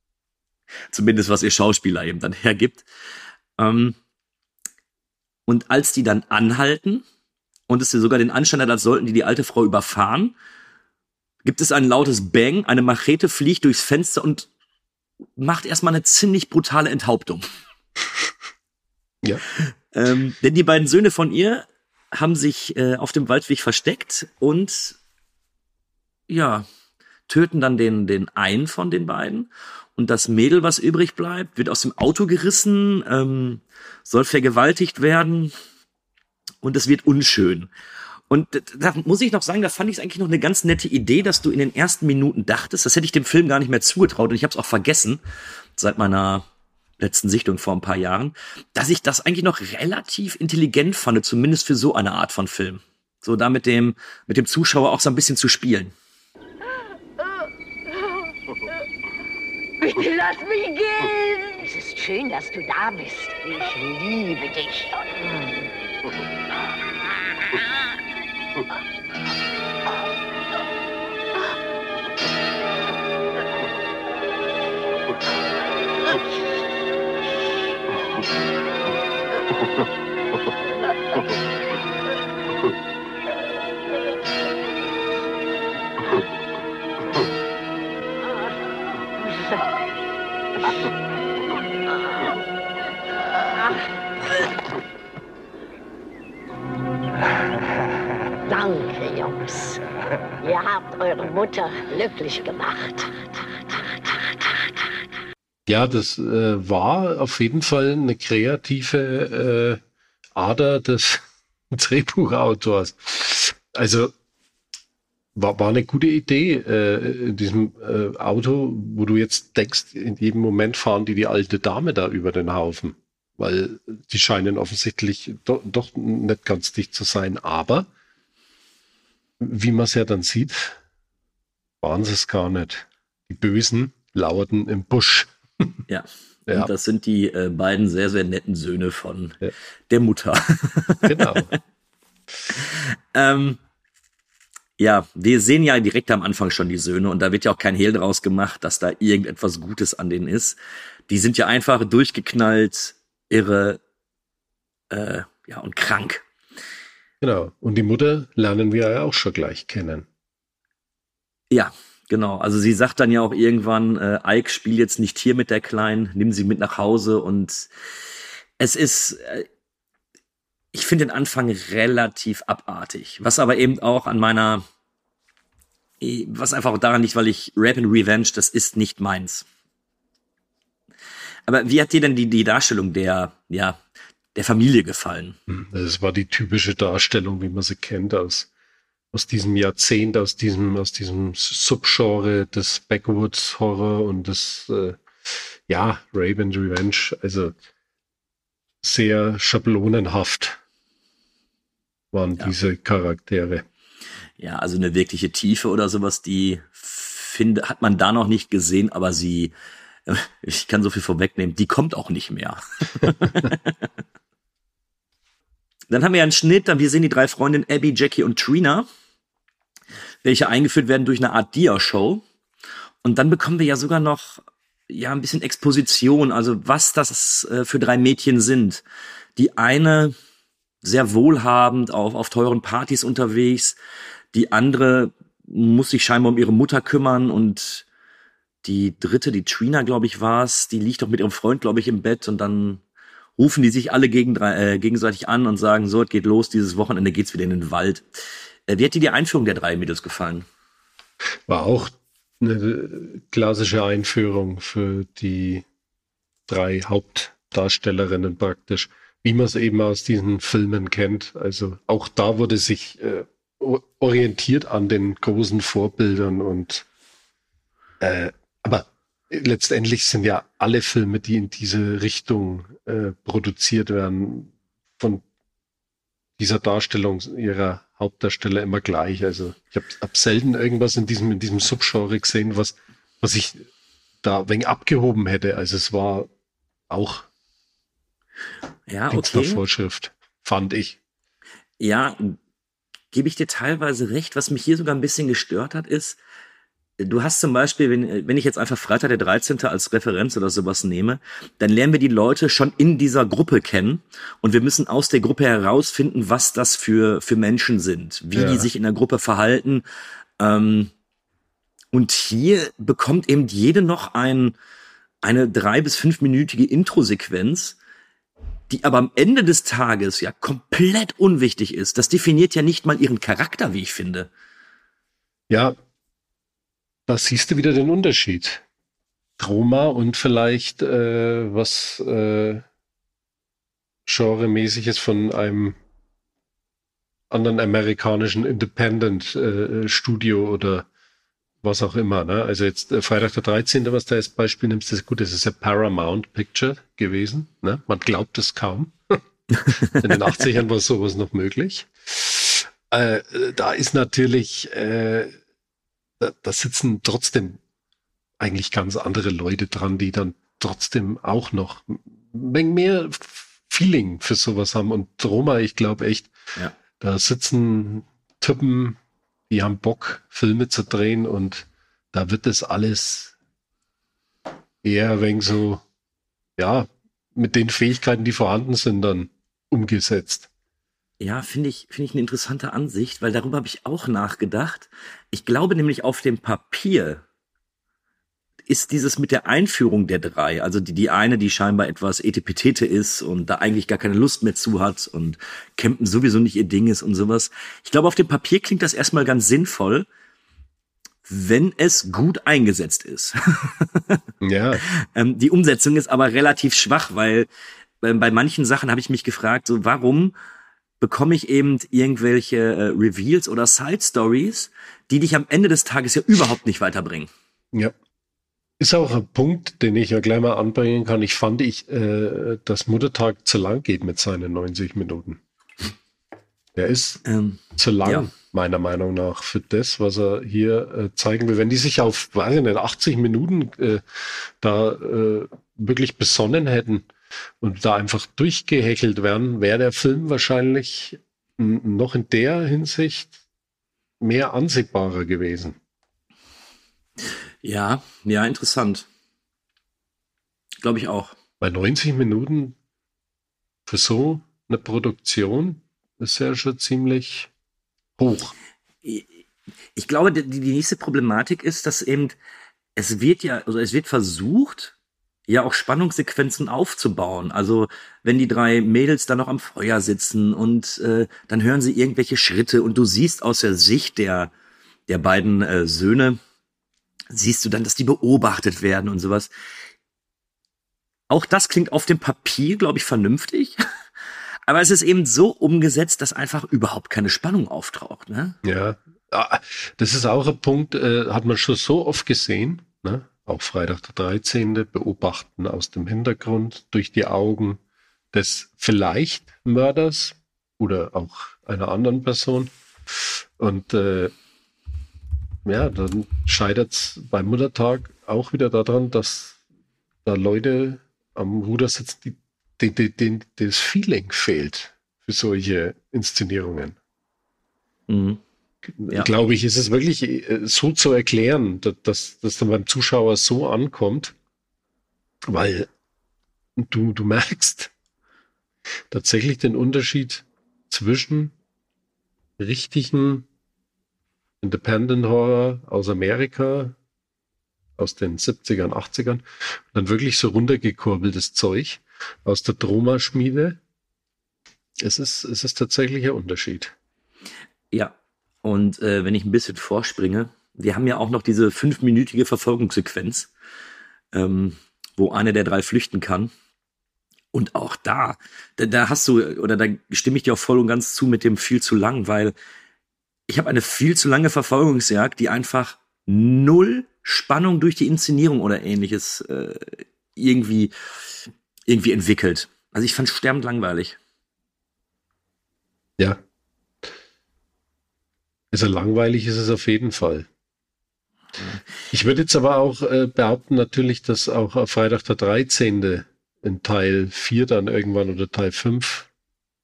Zumindest was ihr Schauspieler eben dann hergibt. Ähm, und als die dann anhalten und es sogar den Anschein hat, als sollten die die alte Frau überfahren, gibt es ein lautes Bang, eine Machete fliegt durchs Fenster und macht erstmal eine ziemlich brutale Enthauptung. Ja. Ähm, denn die beiden Söhne von ihr haben sich äh, auf dem Waldweg versteckt und ja, töten dann den, den einen von den beiden. Und das Mädel, was übrig bleibt, wird aus dem Auto gerissen, ähm, soll vergewaltigt werden und es wird unschön. Und da muss ich noch sagen, da fand ich es eigentlich noch eine ganz nette Idee, dass du in den ersten Minuten dachtest, das hätte ich dem Film gar nicht mehr zugetraut und ich habe es auch vergessen seit meiner letzten Sichtung vor ein paar Jahren, dass ich das eigentlich noch relativ intelligent fand, zumindest für so eine Art von Film. So da mit dem, mit dem Zuschauer auch so ein bisschen zu spielen. Bitte lass mich gehen. Es ist schön, dass du da bist. Ich liebe dich. Ihr habt eure Mutter glücklich gemacht. Ja, das äh, war auf jeden Fall eine kreative äh, Ader des Drehbuchautors. Also war, war eine gute Idee äh, in diesem äh, Auto, wo du jetzt denkst, in jedem Moment fahren die die alte Dame da über den Haufen, weil die scheinen offensichtlich do, doch nicht ganz dicht zu sein. Aber wie man es ja dann sieht, waren sie es gar nicht. Die Bösen lauerten im Busch. Ja. Ja. Das sind die äh, beiden sehr, sehr netten Söhne von Ja. der Mutter. Genau. ähm, ja, wir sehen ja direkt am Anfang schon die Söhne und da wird ja auch kein Hehl draus gemacht, dass da irgendetwas Gutes an denen ist. Die sind ja einfach durchgeknallt, irre, äh, ja, und krank. Genau. Und die Mutter lernen wir ja auch schon gleich kennen. Ja, genau. Also sie sagt dann ja auch irgendwann, äh, Ike, spiel jetzt nicht hier mit der Kleinen, nimm sie mit nach Hause und es ist, äh, ich finde den Anfang relativ abartig, was aber eben auch an meiner, was einfach auch daran liegt, weil ich Rap and Revenge, das ist nicht meins. Aber wie hat dir denn die, die Darstellung der, ja, der Familie gefallen? Das war die typische Darstellung, wie man sie kennt aus, aus diesem Jahrzehnt, aus diesem, aus diesem Subgenre des Backwoods Horror und des, äh, ja, Rape and Revenge. Also sehr schablonenhaft waren Ja. diese Charaktere. Ja, also eine wirkliche Tiefe oder sowas, die finde, hat man da noch nicht gesehen, aber sie, ich kann so viel vorwegnehmen, die kommt auch nicht mehr. Dann haben wir einen Schnitt, dann wir sehen die drei Freundinnen Abby, Jackie und Trina, welche eingeführt werden durch eine Art Dia-Show. Und dann bekommen wir ja sogar noch ja ein bisschen Exposition, also was das äh, für drei Mädchen sind. Die eine sehr wohlhabend auf, auf teuren Partys unterwegs, die andere muss sich scheinbar um ihre Mutter kümmern und die dritte, die Trina, glaube ich, war's, die liegt doch mit ihrem Freund, glaube ich, im Bett und dann rufen die sich alle gegen, äh, gegenseitig an und sagen, so, es geht los, dieses Wochenende geht's wieder in den Wald. Äh, wie hat dir die Einführung der drei Mädels gefallen? War auch eine klassische Einführung für die drei Hauptdarstellerinnen praktisch, wie man es eben aus diesen Filmen kennt. Also auch da wurde sich äh, orientiert an den großen Vorbildern und äh, aber letztendlich sind ja alle Filme, die in diese Richtung äh, produziert werden, von dieser Darstellung ihrer Hauptdarsteller immer gleich. Also ich habe hab selten irgendwas in diesem, in diesem Subgenre gesehen, was, was ich da wenig abgehoben hätte. Also es war auch ja, okay. Vorschrift, fand ich. Ja, gebe ich dir teilweise recht. Was mich hier sogar ein bisschen gestört hat, ist, du hast zum Beispiel, wenn, wenn ich jetzt einfach Freitag der 13. als Referenz oder sowas nehme, dann lernen wir die Leute schon in dieser Gruppe kennen und wir müssen aus der Gruppe herausfinden, was das für, für Menschen sind, wie ja. die sich in der Gruppe verhalten. Ähm, und hier bekommt eben jede noch ein, eine drei- bis fünfminütige Intro-Sequenz, die aber am Ende des Tages ja komplett unwichtig ist. Das definiert ja nicht mal ihren Charakter, wie ich finde. Ja, da siehst du wieder den Unterschied. Trauma und vielleicht äh, was äh, genremäßiges von einem anderen amerikanischen Independent äh, Studio oder was auch immer. Ne? Also jetzt äh, Freitag der 13., was du als Beispiel nimmst, ist gut, das ist ja Paramount Picture gewesen. Ne? Man glaubt es kaum. In den 80ern war sowas noch möglich. Äh, da ist natürlich äh, da, da sitzen trotzdem eigentlich ganz andere Leute dran, die dann trotzdem auch noch mehr Feeling für sowas haben. Und Roma, ich glaube echt, ja. da sitzen Typen, die haben Bock, Filme zu drehen und da wird das alles eher wegen so, ja, mit den Fähigkeiten, die vorhanden sind, dann umgesetzt. Ja, finde ich, finde ich eine interessante Ansicht, weil darüber habe ich auch nachgedacht. Ich glaube nämlich auf dem Papier ist dieses mit der Einführung der drei, also die, die eine, die scheinbar etwas etepetete ist und da eigentlich gar keine Lust mehr zu hat und Campen sowieso nicht ihr Ding ist und sowas. Ich glaube, auf dem Papier klingt das erstmal ganz sinnvoll, wenn es gut eingesetzt ist. ja. Ähm, die Umsetzung ist aber relativ schwach, weil äh, bei manchen Sachen habe ich mich gefragt, so warum bekomme ich eben irgendwelche äh, Reveals oder Side Stories, die dich am Ende des Tages ja überhaupt nicht weiterbringen. Ja. Ist auch ein Punkt, den ich ja gleich mal anbringen kann. Ich fand ich, äh, dass Muttertag zu lang geht mit seinen 90 Minuten. Der ist ähm, zu lang, ja. meiner Meinung nach, für das, was er hier äh, zeigen will. Wenn die sich auf, weiß ich nicht, 80 Minuten äh, da äh, wirklich besonnen hätten, und da einfach durchgehechelt werden, wäre der Film wahrscheinlich noch in der Hinsicht mehr ansehbarer gewesen. Ja, ja, interessant. Glaube ich auch. Bei 90 Minuten für so eine Produktion ist ja schon ziemlich hoch. Ich glaube, die, die nächste Problematik ist, dass eben es wird ja, also es wird versucht, ja auch Spannungssequenzen aufzubauen. Also wenn die drei Mädels da noch am Feuer sitzen und äh, dann hören sie irgendwelche Schritte und du siehst aus der Sicht der der beiden äh, Söhne siehst du dann, dass die beobachtet werden und sowas. Auch das klingt auf dem Papier, glaube ich, vernünftig. Aber es ist eben so umgesetzt, dass einfach überhaupt keine Spannung auftaucht. Ne? Ja, ah, das ist auch ein Punkt, äh, hat man schon so oft gesehen. Ne? Auch Freitag der 13. beobachten aus dem Hintergrund durch die Augen des vielleicht Mörders oder auch einer anderen Person. Und äh, ja, dann scheitert es beim Muttertag auch wieder daran, dass da Leute am Ruder sitzen, die, die, die, die das Feeling fehlt für solche Inszenierungen. Mhm ja. glaube ich, ist es wirklich äh, so zu erklären, dass das dann beim Zuschauer so ankommt, weil du, du merkst tatsächlich den Unterschied zwischen richtigen Independent Horror aus Amerika, aus den 70ern, 80ern. Und dann wirklich so runtergekurbeltes Zeug aus der Troma-Schmiede. Es ist, es ist tatsächlich ein Unterschied. Ja, und äh, wenn ich ein bisschen vorspringe, wir haben ja auch noch diese fünfminütige Verfolgungssequenz, ähm, wo einer der drei flüchten kann. Und auch da, da, da hast du, oder da stimme ich dir auch voll und ganz zu mit dem viel zu lang, weil ich habe eine viel zu lange Verfolgungsjagd, die einfach null Spannung durch die Inszenierung oder ähnliches äh, irgendwie, irgendwie entwickelt. Also ich fand sterbend langweilig. Ja. Also langweilig ist es auf jeden Fall. Ich würde jetzt aber auch äh, behaupten, natürlich, dass auch auf Freitag der 13. in Teil 4 dann irgendwann oder Teil 5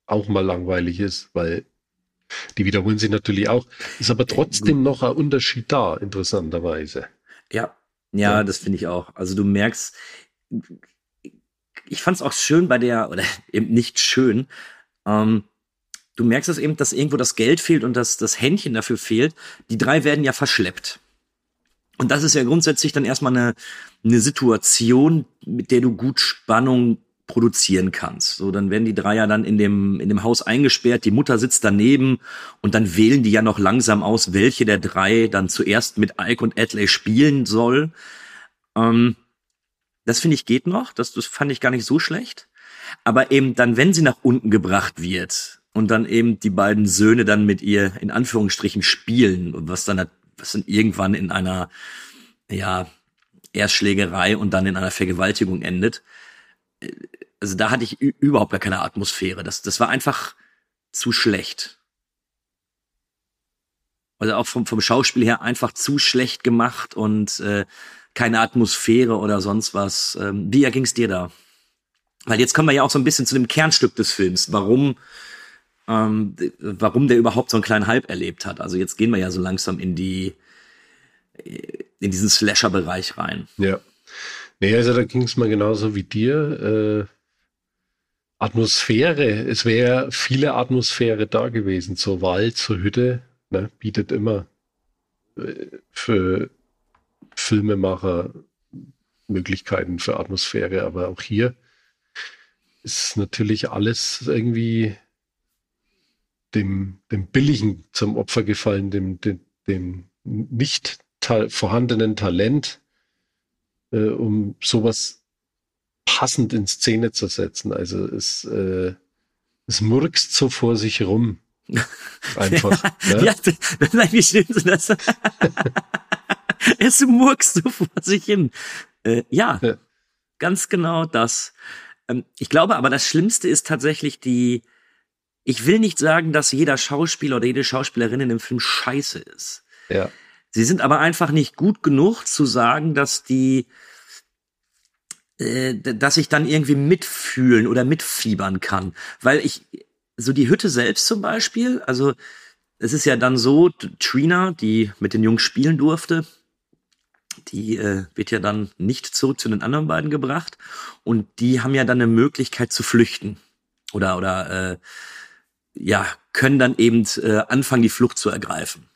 auch mal langweilig ist, weil die wiederholen sich natürlich auch. Ist aber trotzdem noch ein Unterschied da, interessanterweise. Ja, ja, ja. das finde ich auch. Also du merkst, ich fand es auch schön bei der, oder eben nicht schön, ähm, du merkst es eben, dass irgendwo das Geld fehlt und dass das Händchen dafür fehlt. Die drei werden ja verschleppt. Und das ist ja grundsätzlich dann erstmal eine, eine Situation, mit der du gut Spannung produzieren kannst. So, dann werden die drei ja dann in dem, in dem Haus eingesperrt, die Mutter sitzt daneben und dann wählen die ja noch langsam aus, welche der drei dann zuerst mit Ike und Adley spielen soll. Ähm, das finde ich geht noch, das, das fand ich gar nicht so schlecht. Aber eben dann, wenn sie nach unten gebracht wird und dann eben die beiden Söhne dann mit ihr in Anführungsstrichen spielen, was dann, was dann irgendwann in einer, ja, Erstschlägerei und dann in einer Vergewaltigung endet, also da hatte ich überhaupt gar keine Atmosphäre. Das, das war einfach zu schlecht. Also auch vom, vom Schauspiel her einfach zu schlecht gemacht und äh, keine Atmosphäre oder sonst was. Ähm, wie ging es dir da? Weil jetzt kommen wir ja auch so ein bisschen zu dem Kernstück des Films, warum, ähm, warum der überhaupt so einen kleinen Hype erlebt hat. Also jetzt gehen wir ja so langsam in die in diesen Slasher-Bereich rein. Ja. Nee, also da ging es mal genauso wie dir. Äh, Atmosphäre, es wäre viele Atmosphäre da gewesen, zur Wald, zur Hütte, ne, bietet immer äh, für Filmemacher Möglichkeiten für Atmosphäre, aber auch hier ist natürlich alles irgendwie dem, dem Billigen zum Opfer gefallen, dem, dem, dem nicht ta vorhandenen Talent äh, um sowas passend in Szene zu setzen. Also es, äh, es murkst so vor sich rum. Einfach. ja, ne? ja nein, wie stimmt das? es murkst so vor sich hin. Äh, ja, ja, ganz genau das. Ähm, ich glaube aber, das Schlimmste ist tatsächlich die, ich will nicht sagen, dass jeder Schauspieler oder jede Schauspielerin in dem Film scheiße ist. Ja. Sie sind aber einfach nicht gut genug zu sagen, dass die, äh, dass ich dann irgendwie mitfühlen oder mitfiebern kann. Weil ich, so die Hütte selbst zum Beispiel, also es ist ja dann so, Trina, die mit den Jungs spielen durfte, die äh, wird ja dann nicht zurück zu den anderen beiden gebracht und die haben ja dann eine Möglichkeit zu flüchten oder oder äh, ja können dann eben äh, anfangen die Flucht zu ergreifen.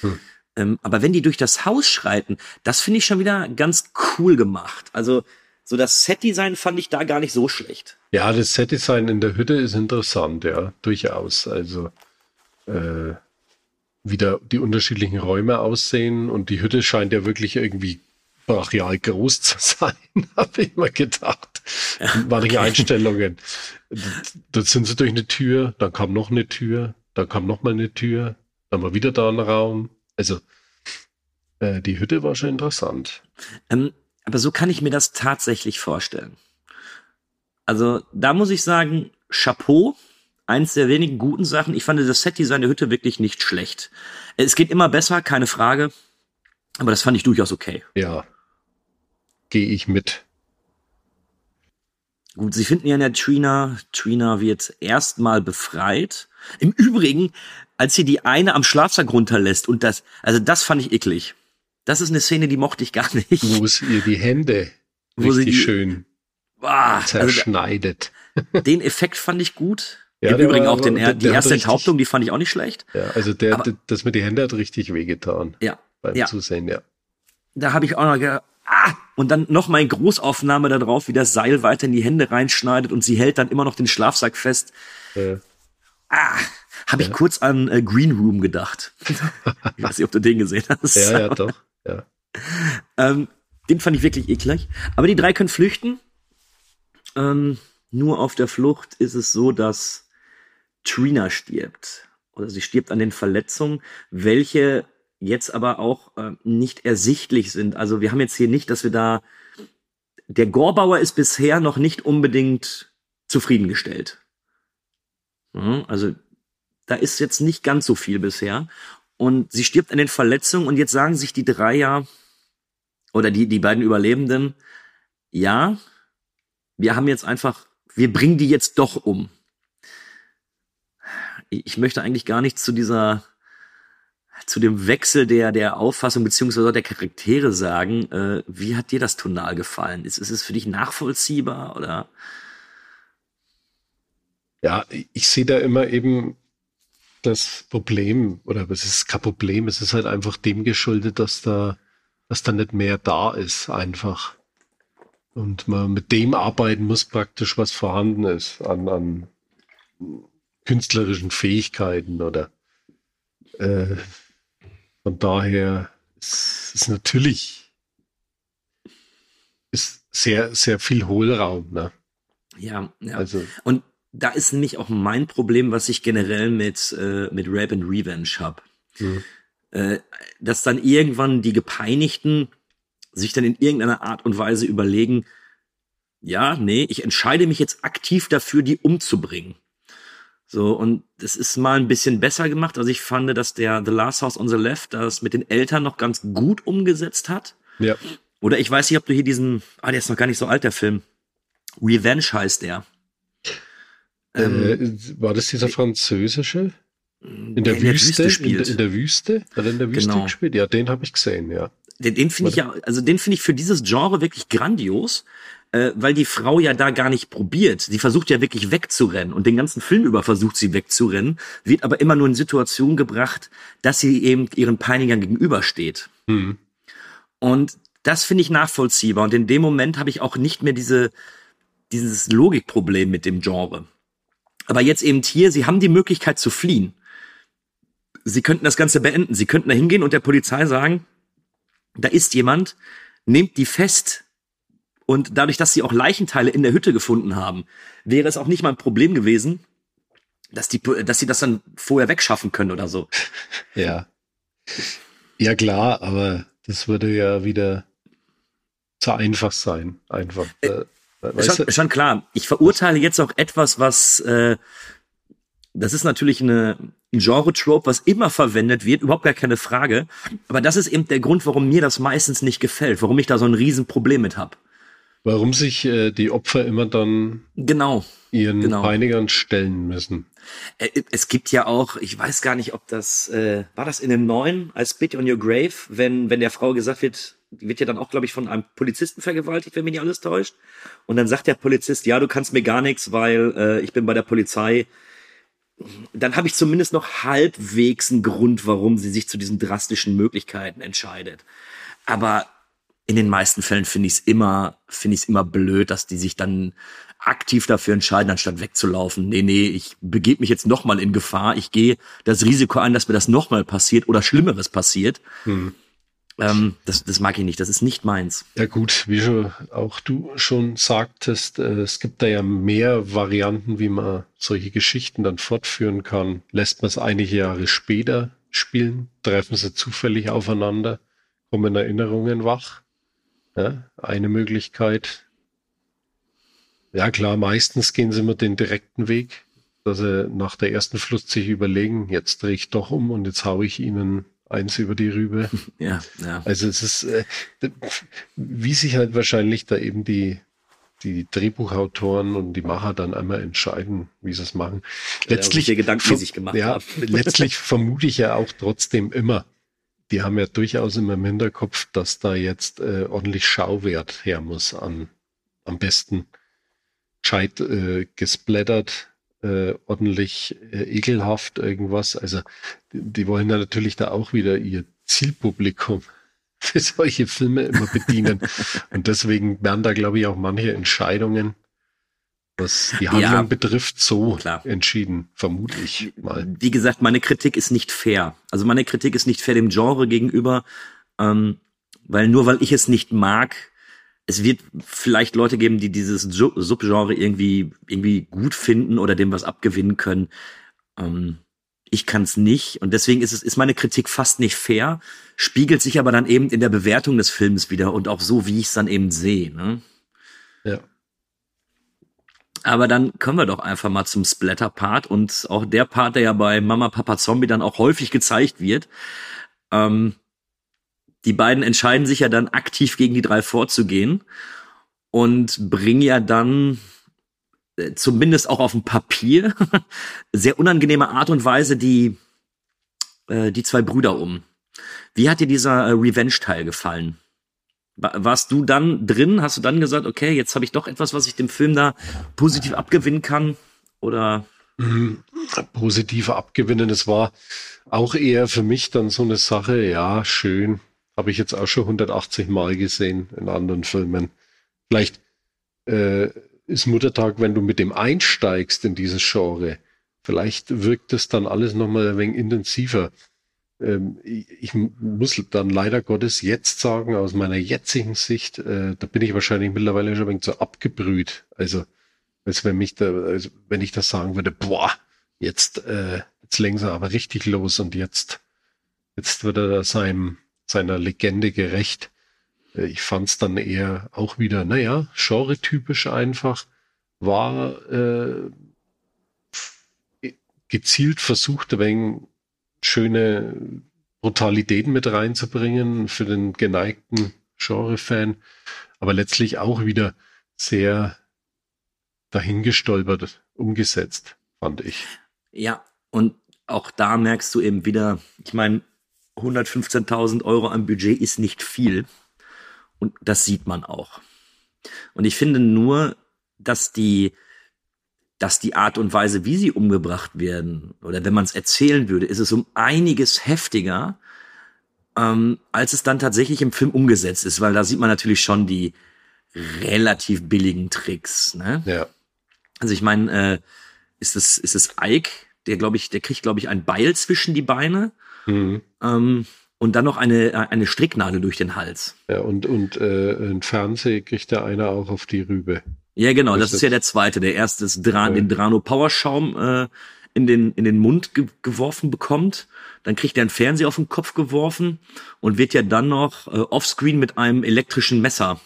Hm. Ähm, aber wenn die durch das Haus schreiten, das finde ich schon wieder ganz cool gemacht. Also so das Setdesign fand ich da gar nicht so schlecht. Ja, das Setdesign in der Hütte ist interessant, ja, durchaus. Also äh, wie da die unterschiedlichen Räume aussehen und die Hütte scheint ja wirklich irgendwie brachial groß zu sein, habe ich mal gedacht. Ja, Manche okay. Einstellungen. Da sind sie durch eine Tür, dann kam noch eine Tür, dann kam noch mal eine Tür, dann war wieder da ein Raum. Also äh, die Hütte war schon interessant. Ähm, aber so kann ich mir das tatsächlich vorstellen. Also da muss ich sagen, Chapeau, eins der wenigen guten Sachen. Ich fand das Set-Design der Hütte wirklich nicht schlecht. Es geht immer besser, keine Frage. Aber das fand ich durchaus okay. Ja. Gehe ich mit. Gut, sie finden ja in der Trina, Trina wird erstmal befreit. Im Übrigen, als sie die eine am Schlafsack runterlässt und das, also das fand ich eklig. Das ist eine Szene, die mochte ich gar nicht. Wo es ihr die Hände wo richtig die, schön boah, zerschneidet. Also, den Effekt fand ich gut. Ja, Im Übrigen war, auch den, der, die erste richtig, Enthauptung, die fand ich auch nicht schlecht. Ja, also der, aber, das mit die Hände hat richtig wehgetan. Ja. Beim ja. Zusehen, ja. Da habe ich auch noch gedacht, Und dann noch mal in Großaufnahme darauf, wie das Seil weiter in die Hände reinschneidet und sie hält dann immer noch den Schlafsack fest. Äh, Ah, habe ich kurz an äh, Green Room gedacht. ich weiß nicht, ob du den gesehen hast. ja, ja, doch. Ja. Ähm, den fand ich wirklich eklig. Aber die drei können flüchten. Ähm, nur auf der Flucht ist es so, dass Trina stirbt. Oder sie stirbt an den Verletzungen, welche jetzt aber auch äh, nicht ersichtlich sind. Also wir haben jetzt hier nicht, dass wir da. Der Gorbauer ist bisher noch nicht unbedingt zufriedengestellt. Mhm, Also da ist jetzt nicht ganz so viel bisher. Und sie stirbt an den Verletzungen und jetzt sagen sich die drei ja, oder die, die beiden Überlebenden, ja, wir haben jetzt einfach, wir bringen die jetzt doch um. Ich möchte eigentlich gar nicht zu dieser, zu dem Wechsel der, der Auffassung beziehungsweise der Charaktere sagen. Äh, wie hat dir das Tonal gefallen? Ist, ist es für dich nachvollziehbar oder? Ja, ich sehe da immer eben das Problem, oder es ist kein Problem, es ist halt einfach dem geschuldet, dass da, dass da nicht mehr da ist, einfach. Und man mit dem arbeiten muss praktisch, was vorhanden ist an, an künstlerischen Fähigkeiten oder äh, von daher ist es natürlich ist sehr, sehr viel Hohlraum, ne? Ja, ja. Also Und da ist nämlich auch mein Problem, was ich generell mit, äh, mit Rape and Revenge habe. Mhm. Äh, dass dann irgendwann die Gepeinigten sich dann in irgendeiner Art und Weise überlegen, ja, nee, ich entscheide mich jetzt aktiv dafür, die umzubringen. So, und das ist mal ein bisschen besser gemacht. Also ich fand, dass der The Last House on the Left das mit den Eltern noch ganz gut umgesetzt hat. ja. Oder ich weiß nicht, ob du hier diesen, ah, der ist noch gar nicht so alt, der Film. Revenge heißt der. Ähm, äh, war das dieser französische? In der, in der Wüste, Wüste in, spielt. in der Wüste? Hat er in der Wüste Genau. gespielt? Ja, den habe ich gesehen, ja. Den, den finde ich ja, also den finde ich für dieses Genre wirklich grandios, äh, weil die Frau ja da gar nicht probiert. Sie versucht ja wirklich wegzurennen und den ganzen Film über versucht sie wegzurennen, wird aber immer nur in Situation gebracht, dass sie eben ihren Peinigern gegenübersteht. Hm. Und das finde ich nachvollziehbar. Und in dem Moment habe ich auch nicht mehr diese, dieses Logikproblem mit dem Genre. Aber jetzt eben hier, sie haben die Möglichkeit zu fliehen. Sie könnten das Ganze beenden. Sie könnten da hingehen und der Polizei sagen, da ist jemand, nehmt die fest. Und dadurch, dass sie auch Leichenteile in der Hütte gefunden haben, wäre es auch nicht mal ein Problem gewesen, dass die, dass sie das dann vorher wegschaffen können oder so. Ja. Ja, klar, aber das würde ja wieder zu einfach sein. Einfach. Äh, weißt Schon, schon klar. Ich verurteile jetzt auch etwas, was äh, das ist natürlich eine, ein Genre-Trope, was immer verwendet wird, überhaupt gar keine Frage. Aber das ist eben der Grund, warum mir das meistens nicht gefällt, warum ich da so ein Riesenproblem mit hab. Warum sich äh, die Opfer immer dann Genau. ihren Genau. Peinigern stellen müssen. Äh, Es gibt ja auch, ich weiß gar nicht, ob das, äh, war das in dem neuen, als Spit on Your Grave, wenn, wenn der Frau gesagt wird, die wird ja dann auch, glaube ich, von einem Polizisten vergewaltigt, wenn mich nicht alles täuscht. Und dann sagt der Polizist, ja, du kannst mir gar nichts, weil äh, ich bin bei der Polizei. Dann habe ich zumindest noch halbwegs einen Grund, warum sie sich zu diesen drastischen Möglichkeiten entscheidet. Aber in den meisten Fällen finde ich es immer, finde ich es immer blöd, dass die sich dann aktiv dafür entscheiden, anstatt wegzulaufen. Nee, nee, ich begebe mich jetzt nochmal in Gefahr. Ich gehe das Risiko ein, dass mir das nochmal passiert oder Schlimmeres passiert. Ähm, das, das mag ich nicht. Das ist nicht meins. Ja gut, wie schon auch du schon sagtest, äh, es gibt da ja mehr Varianten, wie man solche Geschichten dann fortführen kann. Lässt man es einige Jahre später spielen, treffen sie zufällig aufeinander, kommen Erinnerungen wach. Ja, eine Möglichkeit. Ja klar, meistens gehen sie mit den direkten Weg, dass sie nach der ersten Flucht sich überlegen, jetzt drehe ich doch um und jetzt hau ich ihnen eins über die Rübe. Ja, ja. Also es ist, äh, wie sich halt wahrscheinlich da eben die, die Drehbuchautoren und die Macher dann einmal entscheiden, wie sie es machen. Letztlich welche Gedanken die sich gemacht ja, haben. letztlich vermute ich ja auch trotzdem immer, die haben ja durchaus immer im Hinterkopf, dass da jetzt äh, ordentlich Schauwert her muss an am besten gescheit äh, gesplattert, äh, ordentlich äh, ekelhaft irgendwas. Also die, die wollen ja natürlich da auch wieder ihr Zielpublikum für solche Filme immer bedienen. Und deswegen werden da, glaube ich, auch manche Entscheidungen, was die Handlung Ja. betrifft, so Klar. entschieden, vermute ich mal. Wie gesagt, meine Kritik ist nicht fair. Also meine Kritik ist nicht fair dem Genre gegenüber, ähm, weil nur weil ich es nicht mag, es wird vielleicht Leute geben, die dieses Sub- Subgenre irgendwie irgendwie gut finden oder dem was abgewinnen können. Ähm, ich kann es nicht und deswegen ist es ist meine Kritik fast nicht fair, spiegelt sich aber dann eben in der Bewertung des Films wieder und auch so, wie ich es dann eben sehe. Ne? Ja. Aber dann kommen wir doch einfach mal zum Splatter-Part und auch der Part, der ja bei Mama Papa Zombie dann auch häufig gezeigt wird. Ähm, die beiden entscheiden sich ja dann aktiv gegen die drei vorzugehen und bringen ja dann äh, zumindest auch auf dem Papier sehr unangenehme Art und Weise die äh, die zwei Brüder um. Wie hat dir dieser äh, Revenge-Teil gefallen? Wa- Warst du dann drin? Hast du dann gesagt, okay, jetzt habe ich doch etwas, was ich dem Film da positiv abgewinnen kann? Oder Mhm. Positive abgewinnen. Es war auch eher für mich dann so eine Sache, ja, schön. Habe ich jetzt auch schon 180 Mal gesehen in anderen Filmen. Vielleicht äh, ist Muttertag, wenn du mit dem einsteigst in dieses Genre, vielleicht wirkt es dann alles nochmal ein wenig intensiver. Ähm, ich, muss dann leider Gottes jetzt sagen, aus meiner jetzigen Sicht, äh, da bin ich wahrscheinlich mittlerweile schon ein wenig so abgebrüht. Also als wenn mich da, als wenn ich das sagen würde, boah, jetzt, äh, jetzt legen sie aber richtig los und jetzt, jetzt wird er seinem, seiner Legende gerecht. Äh, Ich fand es dann eher auch wieder, naja, genre-typisch einfach, war äh, gezielt versucht, wenig schöne Brutalitäten mit reinzubringen für den geneigten Genre-Fan, aber letztlich auch wieder sehr dahingestolpert umgesetzt, fand ich. ja, und auch da merkst du eben wieder, ich meine, 115.000 Euro am Budget ist nicht viel. Und das sieht man auch. Und ich finde nur, dass die, dass die Art und Weise, wie sie umgebracht werden, oder wenn man es erzählen würde, ist es um einiges heftiger, ähm, als es dann tatsächlich im Film umgesetzt ist, weil da sieht man natürlich schon die relativ billigen Tricks. Ne? Ja. Also ich meine, äh, ist es ist es Ike, der glaube ich, der kriegt glaube ich ein Beil zwischen die Beine Mhm. ähm, und dann noch eine eine Stricknadel durch den Hals. Ja, und, und äh, ein Fernseh kriegt der einer auch auf die Rübe. Ja, genau, Das das ist ja der zweite. Der erste ist Dra Ja. den Drano Powerschaum äh, in den in den Mund ge geworfen bekommt. Dann kriegt er einen Fernseher auf den Kopf geworfen und wird ja dann noch äh, offscreen mit einem elektrischen Messer,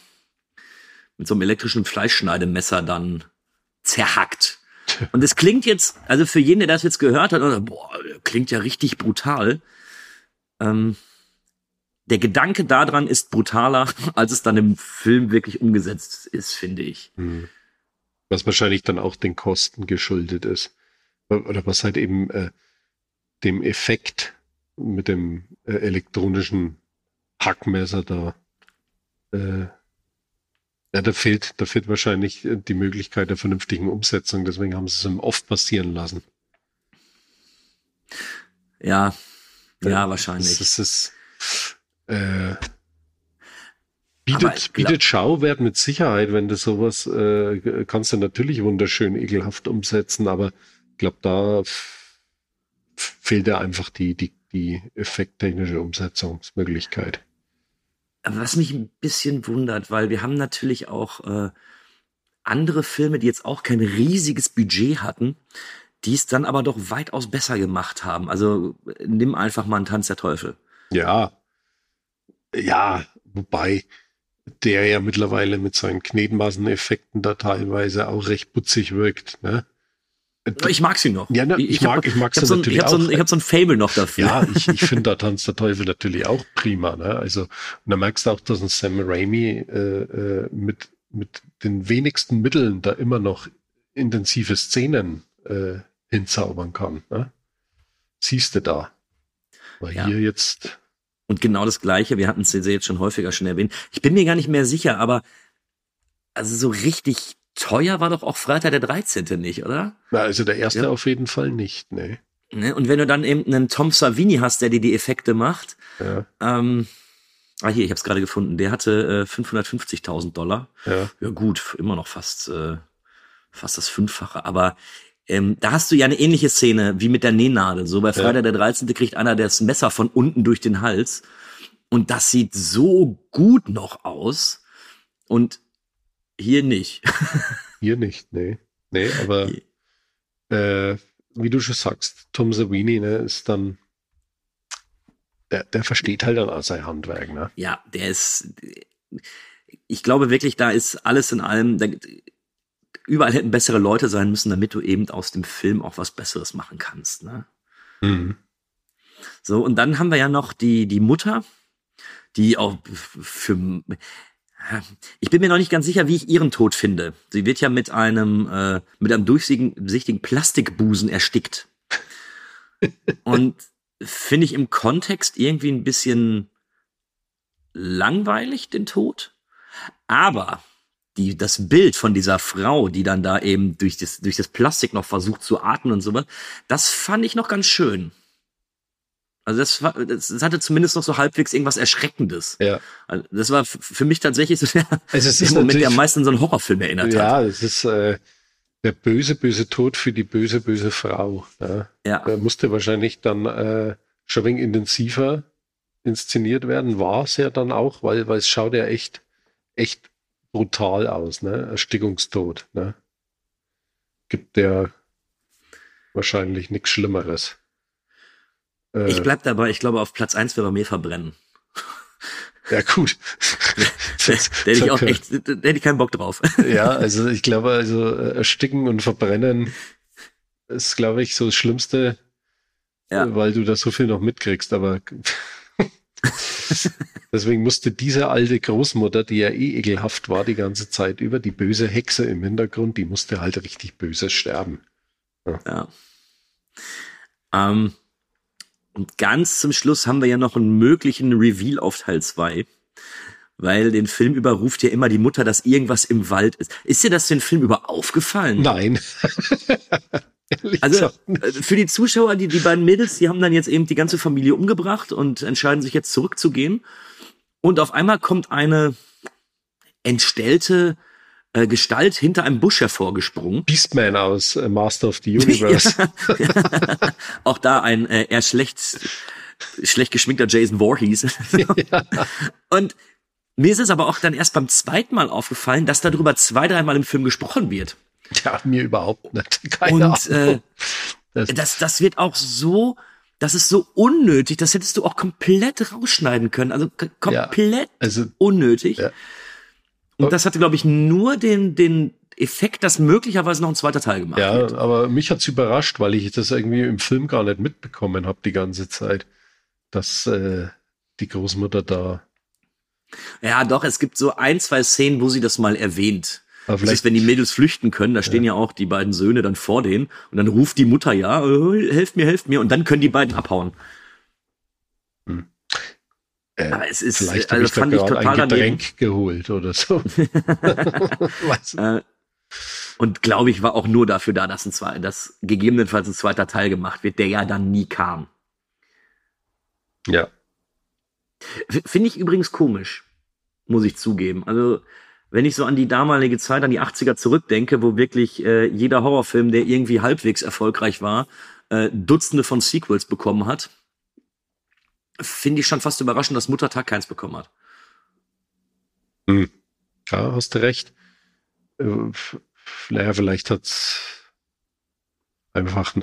mit so einem elektrischen Fleischschneidemesser dann zerhackt. Und es klingt jetzt, also für jeden, der das jetzt gehört hat, oder, boah, klingt ja richtig brutal. Ähm, der Gedanke daran ist brutaler, als es dann im Film wirklich umgesetzt ist, finde ich. Mhm. Was wahrscheinlich dann auch den Kosten geschuldet ist. Oder was halt eben äh, dem Effekt mit dem äh, elektronischen Hackmesser da äh, ja, da fehlt, da fehlt wahrscheinlich äh, die Möglichkeit der vernünftigen Umsetzung, deswegen haben sie es im Off passieren lassen. Ja, ja, Das wahrscheinlich. ist, es äh, bietet, bietet Schauwert mit Sicherheit, wenn du sowas äh, kannst du natürlich wunderschön ekelhaft umsetzen, aber ich glaube, da fehlt ja einfach die, die, die effekttechnische Umsetzungsmöglichkeit. Was mich ein bisschen wundert, weil wir haben natürlich auch äh, andere Filme, die jetzt auch kein riesiges Budget hatten, die es dann aber doch weitaus besser gemacht haben. Also äh, nimm einfach mal einen Tanz der Teufel. Ja, ja, wobei der ja mittlerweile mit seinen Knetmasseneffekten da teilweise auch recht putzig wirkt. Ne? Ich mag sie noch. Ja, ne, ich mag- hab- ich mag sie hab so ein, natürlich ich hab so ein, auch. Ich habe so ein Fable noch dafür. Ja, ich, ich finde da Tanz der Teufel natürlich auch prima. Ne? Also, und da merkst du auch, dass ein Sam Raimi äh, äh, mit, mit den wenigsten Mitteln da immer noch intensive Szenen äh, hinzaubern kann. Ne? Siehst du da. Weil Ja. hier jetzt, Und genau das Gleiche, wir hatten es jetzt schon häufiger schon erwähnt. Ich bin mir gar nicht mehr sicher, aber also so richtig teuer war doch auch Freitag der 13. nicht, oder? na, also der erste Ja. auf jeden Fall nicht. Ne? Ne? Und wenn du dann eben einen Tom Savini hast, der dir die Effekte macht, Ja. ähm, Ah, hier, ich habe es gerade gefunden. Der hatte äh, 550.000 Dollar. Ja. Ja gut, immer noch fast, äh, fast das Fünffache. Aber ähm, da hast du ja eine ähnliche Szene wie mit der Nähnadel. So bei Freitag der 13. kriegt einer das Messer von unten durch den Hals. Und das sieht so gut noch aus. Und hier nicht. Hier nicht, nee. Nee, aber äh, wie du schon sagst, Tom Savini ne, ist dann, der, der versteht halt dann auch sein Handwerk. Ne? Ja, der ist, ich glaube wirklich, da ist alles in allem, da, überall hätten bessere Leute sein müssen, damit du eben aus dem Film auch was Besseres machen kannst. Ne? Mhm. So, und dann haben wir ja noch die, die Mutter, die auch für, ich bin mir noch nicht ganz sicher, wie ich ihren Tod finde. Sie wird ja mit einem, äh, mit einem durchsichtigen Plastikbusen erstickt. Und finde ich im Kontext irgendwie ein bisschen langweilig, den Tod. Aber die, das Bild von dieser Frau, die dann da eben durch das, durch das Plastik noch versucht zu atmen und sowas, das fand ich noch ganz schön. Also das, war, das hatte zumindest noch so halbwegs irgendwas Erschreckendes. Ja. Also das war für mich tatsächlich so der, Also es der ist Moment, der am meisten an so einen Horrorfilm erinnert hat. Ja, es ist äh, der böse, böse Tod für die böse, böse Frau. Ja. Ja. Da musste wahrscheinlich dann äh, schon ein wenig intensiver inszeniert werden. War es ja dann auch, weil, weil es schaut ja echt, echt brutal aus, ne? Erstickungstod, ne? Gibt der wahrscheinlich nichts Schlimmeres. Äh, Ich bleib dabei, ich glaube, auf Platz eins wäre bei mir verbrennen. ja, gut. Da hätte ich auch echt, da hätte ich keinen Bock drauf. Ja, also ich glaube, also äh, ersticken und verbrennen ist, glaube ich, so das Schlimmste, Ja. weil du da so viel noch mitkriegst. Aber deswegen musste diese alte Großmutter, die ja eh ekelhaft war die ganze Zeit über, die böse Hexe im Hintergrund, die musste halt richtig böse sterben. Ja. Ähm, und ganz zum Schluss haben wir ja noch einen möglichen Reveal auf Teil 2. Weil den Film über ruft ja immer die Mutter, dass irgendwas im Wald ist. Ist dir das den Film über aufgefallen? Nein. Also äh, für die Zuschauer, die, die beiden Mädels, die haben dann jetzt eben die ganze Familie umgebracht und entscheiden sich jetzt zurückzugehen. Und auf einmal kommt eine entstellte äh, Gestalt hinter einem Busch hervorgesprungen. Beastman aus äh, Master of the Universe. Auch da ein äh, eher schlecht, schlecht geschminkter Jason Voorhees. Und mir ist es aber auch dann erst beim zweiten Mal aufgefallen, dass darüber zwei, dreimal im Film gesprochen wird. Ja, mir überhaupt nicht. Keine Und äh, Ahnung. Das- das, das wird auch so, das ist so unnötig, das hättest du auch komplett rausschneiden können. Also komplett also- unnötig. Ja. Und das hatte, glaube ich, nur den, den Effekt, dass möglicherweise noch ein zweiter Teil gemacht Ja, wird. aber mich hat's überrascht, weil ich das irgendwie im Film gar nicht mitbekommen habe die ganze Zeit, dass äh, die Großmutter da. Ja, doch, es gibt so ein, zwei Szenen, wo sie das mal erwähnt. Das ist, wenn die Mädels flüchten können, da stehen ja. auch die beiden Söhne dann vor denen und dann ruft die Mutter ja, äh, helft mir, helft mir und dann können die beiden abhauen. äh, Aber es ist, vielleicht also habe ich fand ich total ein daneben. Getränk geholt oder so. Weiß nicht. Äh, und glaube ich, war auch nur dafür da, dass ein zwei, dass gegebenenfalls ein zweiter Teil gemacht wird, der ja dann nie kam. ja, Finde ich übrigens komisch, muss ich zugeben. Also, wenn ich so an die damalige Zeit, an die 80er zurückdenke, wo wirklich äh, jeder Horrorfilm, der irgendwie halbwegs erfolgreich war, äh, Dutzende von Sequels bekommen hat, finde ich schon fast überraschend, dass Muttertag keins bekommen hat. ja, hast du recht. Äh, Naja, vielleicht hat's einfach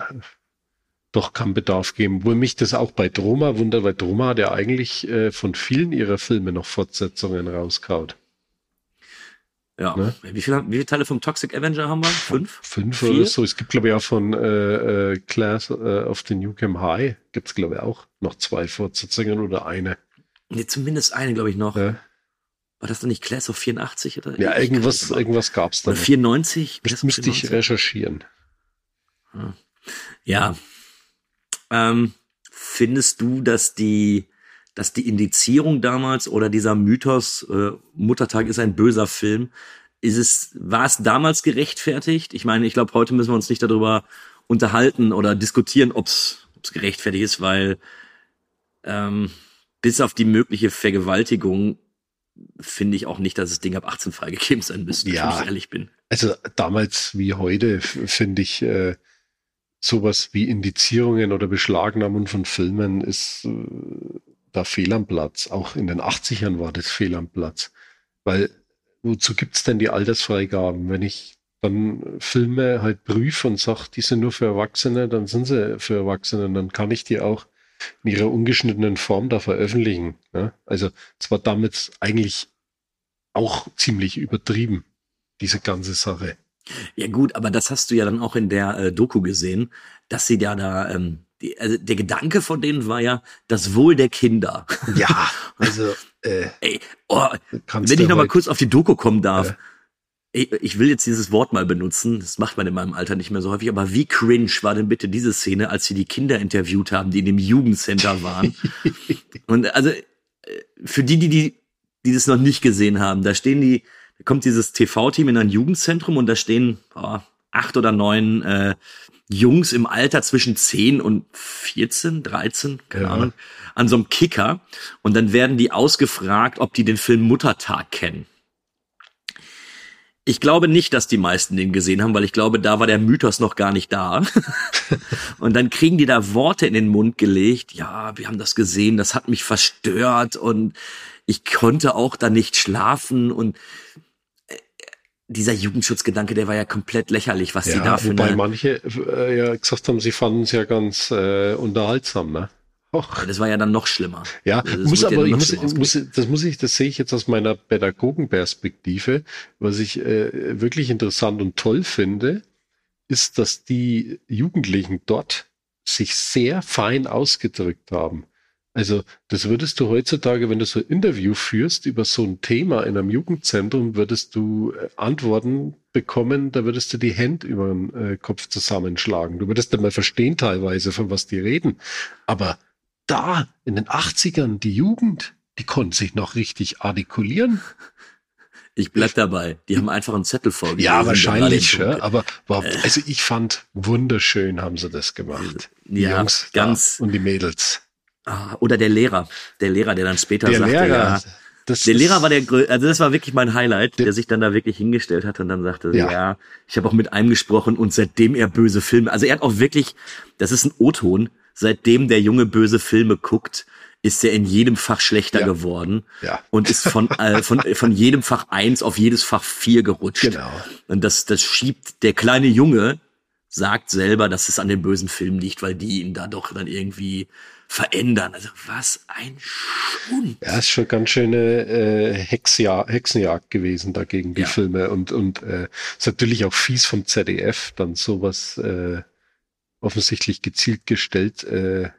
doch keinen Bedarf gegeben. Wo mich das auch bei Droma wundert, weil Droma hat ja eigentlich äh, von vielen ihrer Filme noch Fortsetzungen rauskaut. Ja. Ne? Wie, viele, wie viele Teile vom Toxic Avenger haben wir? Fünf? Fünf Vier? oder so. Es gibt, glaube ich, auch von äh, äh, Class äh, of the Newcomb High gibt es, glaube ich, auch noch zwei Fortsetzungen oder eine. Nee, zumindest eine, glaube ich, noch. Ja, War das dann nicht Class of 84 oder? ja Ich irgendwas, irgendwas gab es da. Oder noch. 94? Das müsste ich 94? recherchieren. Ja. Ähm, findest du, dass die, dass die Indizierung damals oder dieser Mythos, äh, Muttertag ist ein böser Film, ist es, war es damals gerechtfertigt? Ich meine, ich glaube, heute müssen wir uns nicht darüber unterhalten oder diskutieren, ob es gerechtfertigt ist, weil ähm, bis auf die mögliche Vergewaltigung finde ich auch nicht, dass das Ding ab 18 freigegeben sein müsste, Ja. wenn ich ehrlich bin. Also damals wie heute finde ich äh, sowas wie Indizierungen oder Beschlagnahmung von Filmen ist äh, da fehl am Platz. Auch in den 80ern war das fehl am Platz. Weil wozu gibt's denn die Altersfreigaben? Wenn ich dann Filme halt prüfe und sage, die sind nur für Erwachsene, dann sind sie für Erwachsene. Dann kann ich die auch in ihrer ungeschnittenen Form da veröffentlichen. Ja? Also es war damit eigentlich auch ziemlich übertrieben, diese ganze Sache. Ja gut, aber das hast du ja dann auch in der äh, Doku gesehen, dass sie ja da, ähm, die, also der Gedanke von denen war ja das Wohl der Kinder. Ja, also äh, Ey, oh, wenn ich noch mal kurz auf die Doku kommen darf. Ich, ich will jetzt dieses Wort mal benutzen, das macht man in meinem Alter nicht mehr so häufig, aber wie cringe war denn bitte diese Szene, als sie die Kinder interviewt haben, die in dem Jugendcenter waren? Und also äh, für die, die, die, die das noch nicht gesehen haben, da stehen die, da kommt dieses TV-Team in ein Jugendzentrum und da stehen oh, acht oder neun äh, Jungs im Alter zwischen 10 und 14, 13, keine Ja. Ahnung, an so einem Kicker. Und dann werden die ausgefragt, ob die den Film Muttertag kennen. Ich glaube nicht, dass die meisten den gesehen haben, weil ich glaube, da war der Mythos noch gar nicht da. und dann kriegen die da Worte in den Mund gelegt. Ja, wir haben das gesehen, das hat mich verstört und ich konnte auch da nicht schlafen und dieser Jugendschutzgedanke, der war ja komplett lächerlich, was die da Ja, für wobei manche äh, ja gesagt haben, sie fanden es ja ganz äh, unterhaltsam, ne? Och. das war ja dann noch schlimmer. Ja, das muss ja aber, noch muss, muss, das muss ich, das sehe ich jetzt aus meiner Pädagogenperspektive. Was ich äh, wirklich interessant und toll finde, ist, dass die Jugendlichen dort sich sehr fein ausgedrückt haben. Also, das würdest du heutzutage, wenn du so ein Interview führst über so ein Thema in einem Jugendzentrum, würdest du äh, Antworten bekommen, da würdest du die Hände über den äh, Kopf zusammenschlagen. Du würdest dann mal verstehen teilweise, von was die reden. Aber da in den 80ern, die Jugend, die konnte sich noch richtig artikulieren. Ich bleib dabei. Die haben einfach einen Zettel vorgelesen. Ja, wahrscheinlich, ja, aber war, also ich fand wunderschön haben sie das gemacht. Die Ja, Jungs ganz- und die Mädels. Ah, Oder der Lehrer. Der Lehrer, der dann später Der sagte, Lehrer, ja, das Der Lehrer war der also das war wirklich mein Highlight, Der- der sich dann da wirklich hingestellt hat und dann sagte, Ja. ja, ich habe auch mit einem gesprochen und seitdem er böse Filme, also er hat auch wirklich, das ist ein O-Ton, seitdem der Junge böse Filme guckt, ist er in jedem Fach schlechter Ja. geworden Ja. und ist von, äh, von, von jedem Fach eins auf jedes Fach vier gerutscht. Genau. Und das, das schiebt der kleine Junge, sagt selber, dass es an den bösen Filmen liegt, weil die ihn da doch dann irgendwie verändern. Also was ein Schund. Ja, ist schon ganz schöne äh, Hexja Hexenjagd gewesen dagegen die Ja. Filme und und äh, ist natürlich auch fies vom ZDF dann sowas äh, offensichtlich gezielt gestellt äh,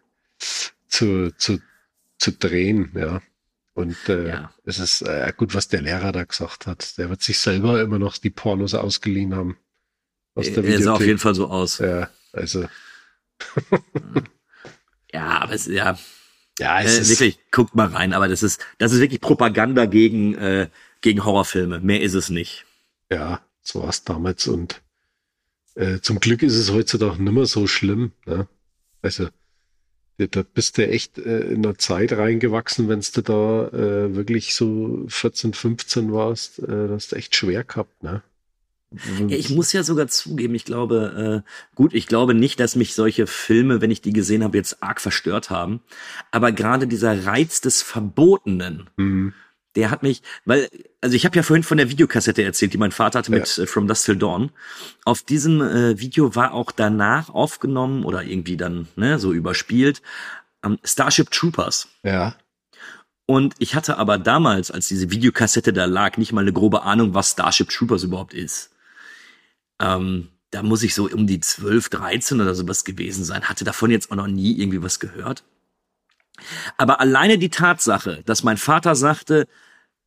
zu zu zu drehen, ja. Und äh, Ja. es ist äh, gut, was der Lehrer da gesagt hat. Der wird sich selber immer noch die Pornos ausgeliehen haben. Aus der Er sah auf jeden Fall so aus. Ja, also Ja, aber es, ja, ja, es äh, ist wirklich, guckt mal rein, aber das ist, das ist wirklich Propaganda gegen, äh, gegen Horrorfilme. Mehr ist es nicht. Ja, so war es damals und äh, zum Glück ist es heutzutage nicht mehr so schlimm. Ne? Also da- bist du echt äh, in einer Zeit reingewachsen, wenn du da äh, wirklich so 14, 15 warst, äh, das hast du echt schwer gehabt. Ne? Ja, ich muss ja sogar zugeben, ich glaube, äh, gut, ich glaube nicht, dass mich solche Filme, wenn ich die gesehen habe, jetzt arg verstört haben. Aber gerade dieser Reiz des Verbotenen, Hm, der hat mich, weil, also ich habe ja vorhin von der Videokassette erzählt, die mein Vater hatte mit äh, From Dusk Till Dawn. Auf diesem äh, Video war auch danach aufgenommen oder irgendwie dann ne, so überspielt ähm, Starship Troopers. ja, Und ich hatte aber damals, als diese Videokassette da lag, nicht mal eine grobe Ahnung, was Starship Troopers überhaupt ist. Ähm, da muss ich so um die 12, 13 oder sowas gewesen sein. Hatte davon jetzt auch noch nie irgendwie was gehört. Aber alleine die Tatsache, dass mein Vater sagte,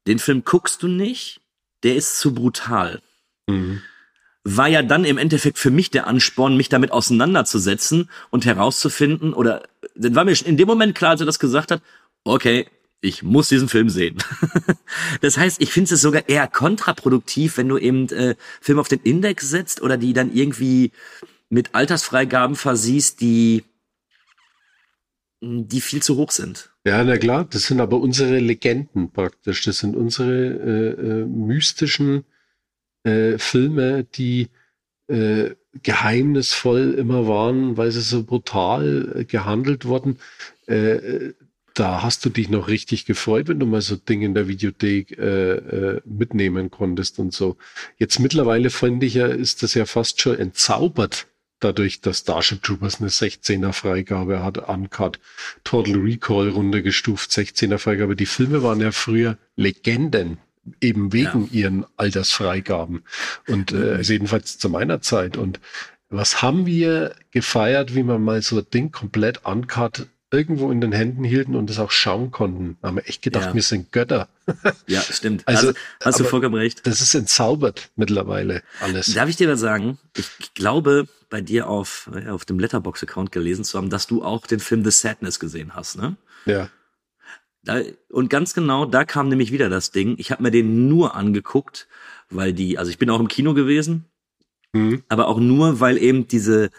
den Film guckst du nicht, der ist zu brutal hm, war ja dann im Endeffekt für mich der Ansporn, mich damit auseinanderzusetzen und herauszufinden, oder dann war mir schon in dem Moment klar, als er das gesagt hat, okay, ich muss diesen Film sehen. das heißt, ich finde es sogar eher kontraproduktiv, wenn du eben äh, Filme auf den Index setzt oder die dann irgendwie mit Altersfreigaben versiehst, die die viel zu hoch sind. Ja, na klar, das sind aber unsere Legenden praktisch. Das sind unsere äh, äh, mystischen äh, Filme, die äh, geheimnisvoll immer waren, weil sie so brutal äh, gehandelt wurden. Da hast du dich noch richtig gefreut, wenn du mal so Dinge in der Videothek äh, äh, mitnehmen konntest und so. Jetzt mittlerweile finde ich ja, ist das ja fast schon entzaubert, dadurch, dass Starship Troopers eine 16er Freigabe hat, Uncut, Total Recall runtergestuft, 16er Freigabe. Die Filme waren ja früher Legenden, eben wegen ja. ihren Altersfreigaben. Und äh, also jedenfalls zu meiner Zeit. Und was haben wir gefeiert, wie man mal so ein Ding komplett uncut irgendwo in den Händen hielten und es auch schauen konnten. Haben wir echt gedacht, ja. wir sind Götter. Ja, stimmt. Also, also hast du vollkommen recht. Das ist entzaubert mittlerweile alles. Darf ich dir was sagen? Ich glaube, bei dir auf, auf dem Letterbox-Account gelesen zu haben, dass du auch den Film The Sadness gesehen hast, ne? Ja. Da, und ganz genau, da kam nämlich wieder das Ding. Ich habe mir den nur angeguckt, weil die, also ich bin auch im Kino gewesen, mhm. aber auch nur, weil eben diese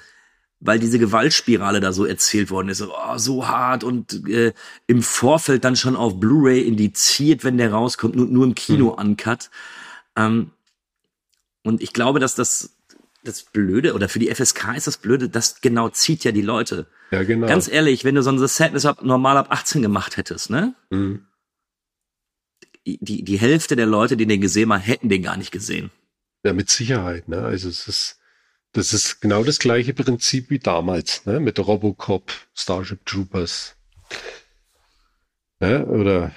weil diese Gewaltspirale da so erzählt worden ist, so, oh, so hart und äh, im Vorfeld dann schon auf Blu-ray indiziert, wenn der rauskommt, nur, nur im Kino mhm. uncut. Ähm, und ich glaube, dass das das Blöde oder für die FSK ist das Blöde, das genau zieht ja die Leute. Ja, genau. Ganz ehrlich, wenn du so ein Sadness ab, normal ab 18 gemacht hättest, ne? Mhm. Die, die Hälfte der Leute, die den gesehen haben, hätten den gar nicht gesehen. Ja, mit Sicherheit, ne? Also es ist das ist genau das gleiche Prinzip wie damals, ne? mit Robocop, Starship Troopers. Ne? Oder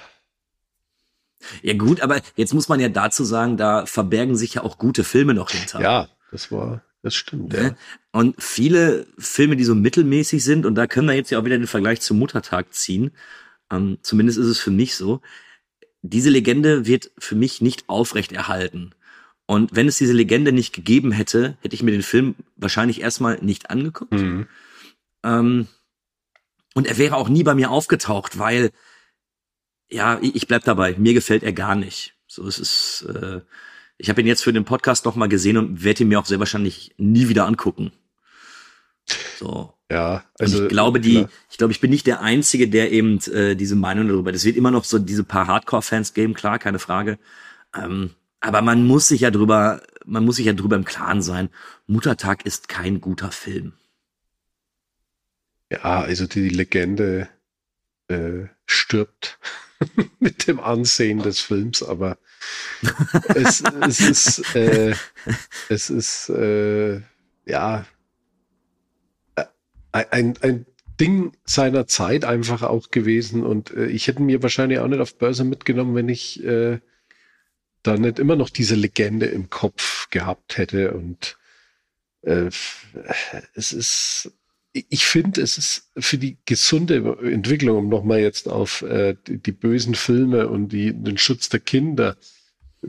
ja gut, aber jetzt muss man ja dazu sagen, da verbergen sich ja auch gute Filme noch hinter. Ja, das war, das stimmt. Ja. Ne? Und viele Filme, die so mittelmäßig sind, und da können wir jetzt ja auch wieder den Vergleich zum Muttertag ziehen, ähm, zumindest ist es für mich so, diese Legende wird für mich nicht aufrechterhalten. Und wenn es diese Legende nicht gegeben hätte, hätte ich mir den Film wahrscheinlich erstmal nicht angeguckt. Mhm. Ähm, und er wäre auch nie bei mir aufgetaucht, weil, ja, ich bleib dabei, mir gefällt er gar nicht. So, es ist, äh, ich habe ihn jetzt für den Podcast nochmal gesehen und werde ihn mir auch sehr wahrscheinlich nie wieder angucken. So. Ja, also und ich glaube, die, klar. ich glaube, ich bin nicht der Einzige, der eben äh, diese Meinung darüber. Das wird immer noch so diese paar Hardcore-Fans geben, klar, keine Frage. Ähm, aber man muss sich ja drüber, man muss sich ja drüber im Klaren sein. Muttertag ist kein guter Film. Ja, also die Legende äh, stirbt mit dem Ansehen des Films, aber es, es ist, äh, es ist, äh, ja, äh, ein, ein Ding seiner Zeit einfach auch gewesen und äh, ich hätte mir wahrscheinlich auch nicht auf Börse mitgenommen, wenn ich äh, da nicht immer noch diese Legende im Kopf gehabt hätte. Und äh, es ist, ich finde, es ist für die gesunde Entwicklung, um nochmal jetzt auf äh, die, die, bösen Filme und die, den Schutz der Kinder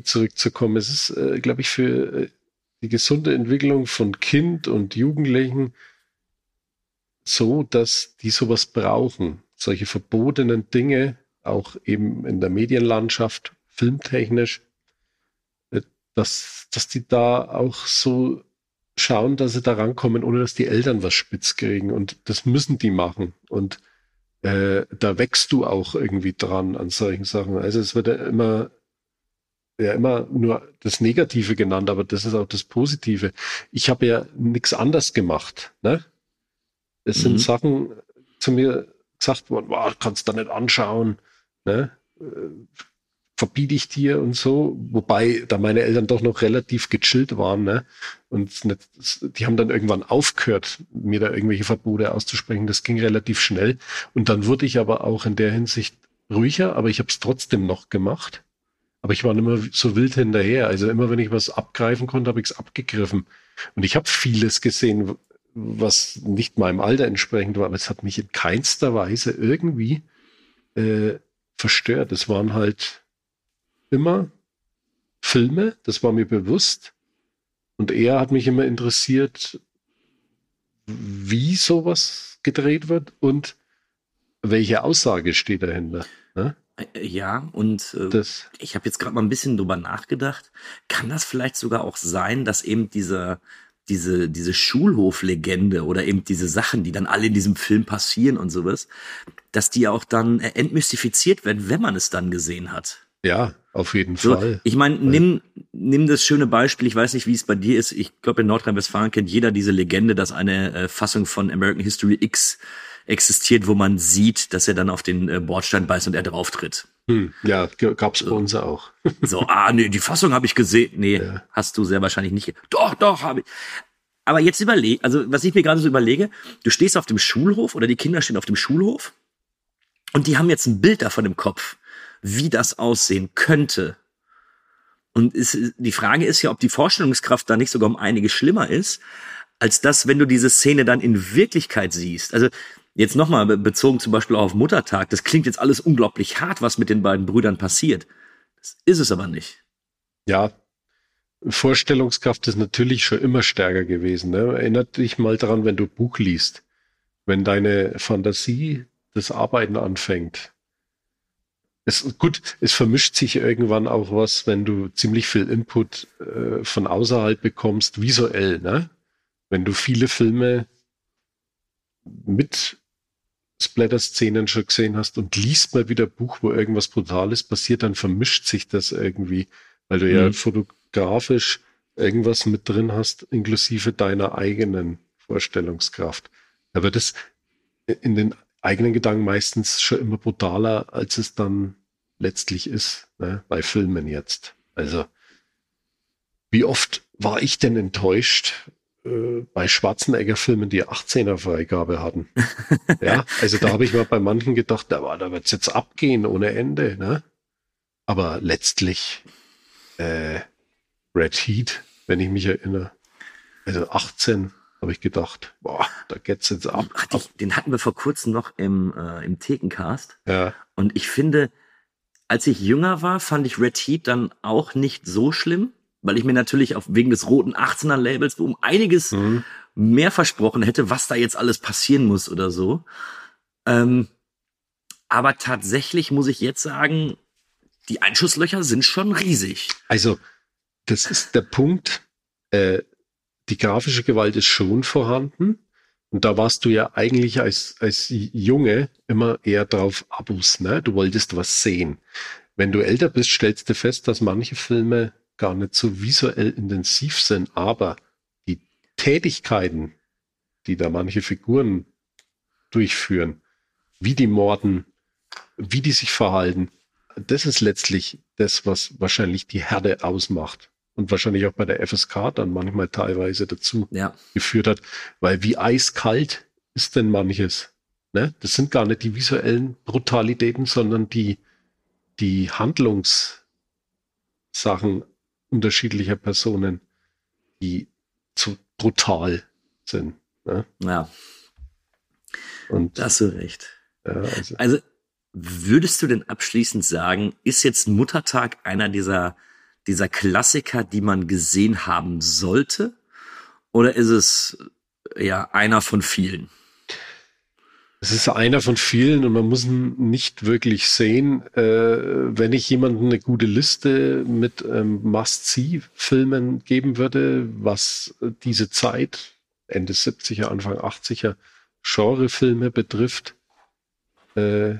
zurückzukommen. Es ist, äh, glaube ich, für äh, die gesunde Entwicklung von Kind und Jugendlichen so, dass die sowas brauchen. Solche verbotenen Dinge, auch eben in der Medienlandschaft, filmtechnisch, dass, dass die da auch so schauen, dass sie da rankommen, ohne dass die Eltern was spitz kriegen. Und das müssen die machen. Und äh, da wächst du auch irgendwie dran an solchen Sachen. Also es wird ja immer, ja immer nur das Negative genannt, aber das ist auch das Positive. Ich habe ja nichts anders gemacht. Ne? Es mhm. sind Sachen zu mir gesagt worden, wow, kannst du da nicht anschauen. Ne? Verbiete ich dir und so, wobei da meine Eltern doch noch relativ gechillt waren, ne? Und nicht, die haben dann irgendwann aufgehört, mir da irgendwelche Verbote auszusprechen. Das ging relativ schnell. Und dann wurde ich aber auch in der Hinsicht ruhiger, aber ich habe es trotzdem noch gemacht. Aber ich war nicht mehr so wild hinterher. Also immer wenn ich was abgreifen konnte, habe ich es abgegriffen. Und ich habe vieles gesehen, was nicht meinem Alter entsprechend war, aber es hat mich in keinster Weise irgendwie äh, verstört. Es waren halt immer Filme, das war mir bewusst. Und er hat mich immer interessiert, wie sowas gedreht wird und welche Aussage steht dahinter. Ne? Ja, und äh, ich habe jetzt gerade mal ein bisschen drüber nachgedacht. Kann das vielleicht sogar auch sein, dass eben dieser, diese, diese Schulhoflegende oder eben diese Sachen, die dann alle in diesem Film passieren und sowas, dass die auch dann entmystifiziert werden, wenn man es dann gesehen hat. Ja, auf jeden So, Fall. ich meine, nimm, nimm das schöne Beispiel, ich weiß nicht, wie es bei dir ist. Ich glaube, in Nordrhein-Westfalen kennt jeder diese Legende, dass eine äh, Fassung von American History X existiert, wo man sieht, dass er dann auf den äh, Bordstein beißt und er drauf tritt. Hm, ja, gab's bei uns auch. So, ah, nee, die Fassung habe ich gesehen. Nee, Ja. hast du sehr wahrscheinlich nicht. Doch, doch, habe ich. Aber jetzt überleg, also was ich mir gerade so überlege, du stehst auf dem Schulhof oder die Kinder stehen auf dem Schulhof und die haben jetzt ein Bild davon im Kopf, wie das aussehen könnte. Und ist, die Frage ist ja, ob die Vorstellungskraft da nicht sogar um einiges schlimmer ist, als das, wenn du diese Szene dann in Wirklichkeit siehst. Also jetzt nochmal bezogen zum Beispiel auf Muttertag, das klingt jetzt alles unglaublich hart, was mit den beiden Brüdern passiert. Das ist es aber nicht. Ja, Vorstellungskraft ist natürlich schon immer stärker gewesen. Ne? Erinnert dich mal daran, wenn du Buch liest, wenn deine Fantasie das Arbeiten anfängt. Es, gut, es vermischt sich irgendwann auch was, wenn du ziemlich viel Input äh, von außerhalb bekommst, visuell, ne? Wenn du viele Filme mit Splatter-Szenen schon gesehen hast und liest mal wieder ein Buch, wo irgendwas Brutales passiert, dann vermischt sich das irgendwie, weil du ja Mhm. fotografisch irgendwas mit drin hast, inklusive deiner eigenen Vorstellungskraft. Da wird es in den eigenen Gedanken meistens schon immer brutaler, als es dann letztlich ist, ne? bei Filmen jetzt. Also, wie oft war ich denn enttäuscht äh, bei Schwarzenegger-Filmen, die 18er-Freigabe hatten? ja, also da habe ich mal bei manchen gedacht, da, da wird's jetzt abgehen ohne Ende. Ne? Aber letztlich äh, Red Heat, wenn ich mich erinnere, also 18 habe ich gedacht, boah, da geht's jetzt ab. Ich, den hatten wir vor kurzem noch im, äh, im Thekencast. Ja, Und ich finde, als ich jünger war, fand ich Red Heat dann auch nicht so schlimm, weil ich mir natürlich auf, wegen des roten 18er Labels um einiges mhm. mehr versprochen hätte, was da jetzt alles passieren muss oder so. Ähm, aber tatsächlich muss ich jetzt sagen, die Einschusslöcher sind schon riesig. Also, das ist der Punkt. Äh, die grafische Gewalt ist schon vorhanden. Und da warst du ja eigentlich als, als Junge immer eher drauf Abus, ne? Du wolltest was sehen. Wenn du älter bist, stellst du fest, dass manche Filme gar nicht so visuell intensiv sind, aber die Tätigkeiten, die da manche Figuren durchführen, wie die morden, wie die sich verhalten, das ist letztlich das, was wahrscheinlich die Herde ausmacht und wahrscheinlich auch bei der FSK dann manchmal teilweise dazu Ja. geführt hat, weil wie eiskalt ist denn manches? Ne? Das sind gar nicht die visuellen Brutalitäten, sondern die, die Handlungssachen unterschiedlicher Personen, die zu brutal sind. Ne? Ja, Und da hast du recht. ja, also, Also, würdest du denn abschließend sagen, ist jetzt Muttertag einer dieser, dieser Klassiker, die man gesehen haben sollte? Oder ist es ja einer von vielen? Es ist einer von vielen und man muss ihn nicht wirklich sehen. Äh, wenn ich jemandem eine gute Liste mit ähm, Must-See-Filmen geben würde, was diese Zeit, Ende 70er, Anfang 80er, Genrefilme betrifft, äh, äh,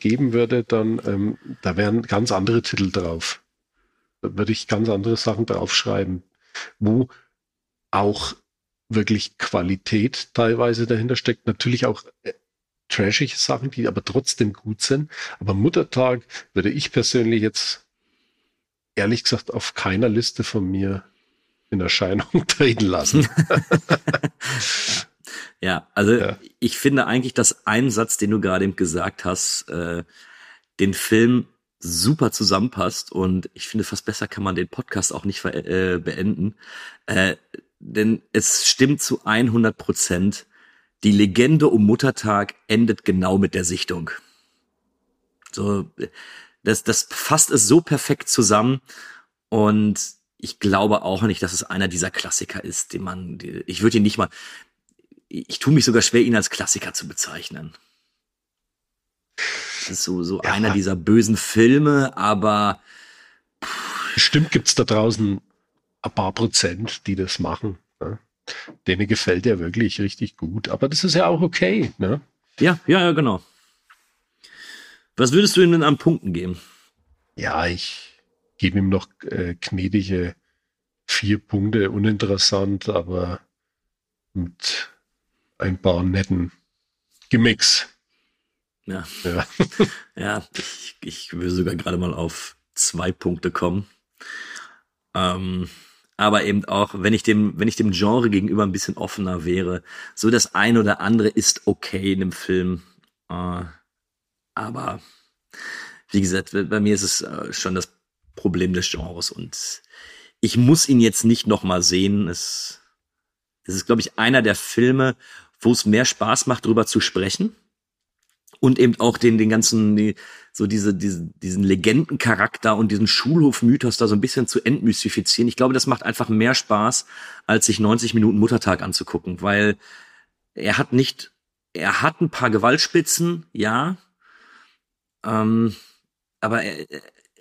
geben würde, dann ähm, da wären ganz andere Titel drauf. Da würde ich ganz andere Sachen draufschreiben, wo auch wirklich Qualität teilweise dahinter steckt. Natürlich auch äh, trashige Sachen, die aber trotzdem gut sind. Aber Muttertag würde ich persönlich jetzt ehrlich gesagt auf keiner Liste von mir in Erscheinung treten lassen. Ja, also Ja. ich finde eigentlich, dass ein Satz, den du gerade eben gesagt hast, äh, den Film super zusammenpasst und ich finde, fast besser kann man den Podcast auch nicht äh, beenden. Äh, denn es stimmt zu 100 Prozent. Die Legende um Muttertag endet genau mit der Sichtung. So, das, das fasst es so perfekt zusammen und ich glaube auch nicht, dass es einer dieser Klassiker ist, den man, ich würde ihn nicht mal, ich tue mich sogar schwer, ihn als Klassiker zu bezeichnen. Das ist so, so Ja. einer dieser bösen Filme, aber Bestimmt gibt's da draußen ein paar Prozent, die das machen. Ne? Denen gefällt er wirklich richtig gut. Aber das ist ja auch okay. Ne? Ja, ja, ja, genau. Was würdest du ihm denn an Punkten geben? Ja, ich gebe ihm noch äh, gnädige vier Punkte, uninteressant, aber mit ein paar netten Gimmicks. Ja. Ja. Ja, ich, ich will sogar gerade mal auf zwei Punkte kommen. Ähm, aber eben auch, wenn ich dem, wenn ich dem Genre gegenüber ein bisschen offener wäre, so das ein oder andere ist okay in dem Film. Äh, aber wie gesagt, bei mir ist es äh, schon das Problem des Genres und ich muss ihn jetzt nicht noch mal sehen. Es, es ist, glaube ich, einer der Filme, wo es mehr Spaß macht, drüber zu sprechen und eben auch den, den ganzen, die, so diese, diese, diesen Legendencharakter und diesen Schulhofmythos da so ein bisschen zu entmystifizieren. Ich glaube, das macht einfach mehr Spaß, als sich 90 Minuten Muttertag anzugucken, weil er hat nicht, er hat ein paar Gewaltspitzen, ja, ähm, aber er,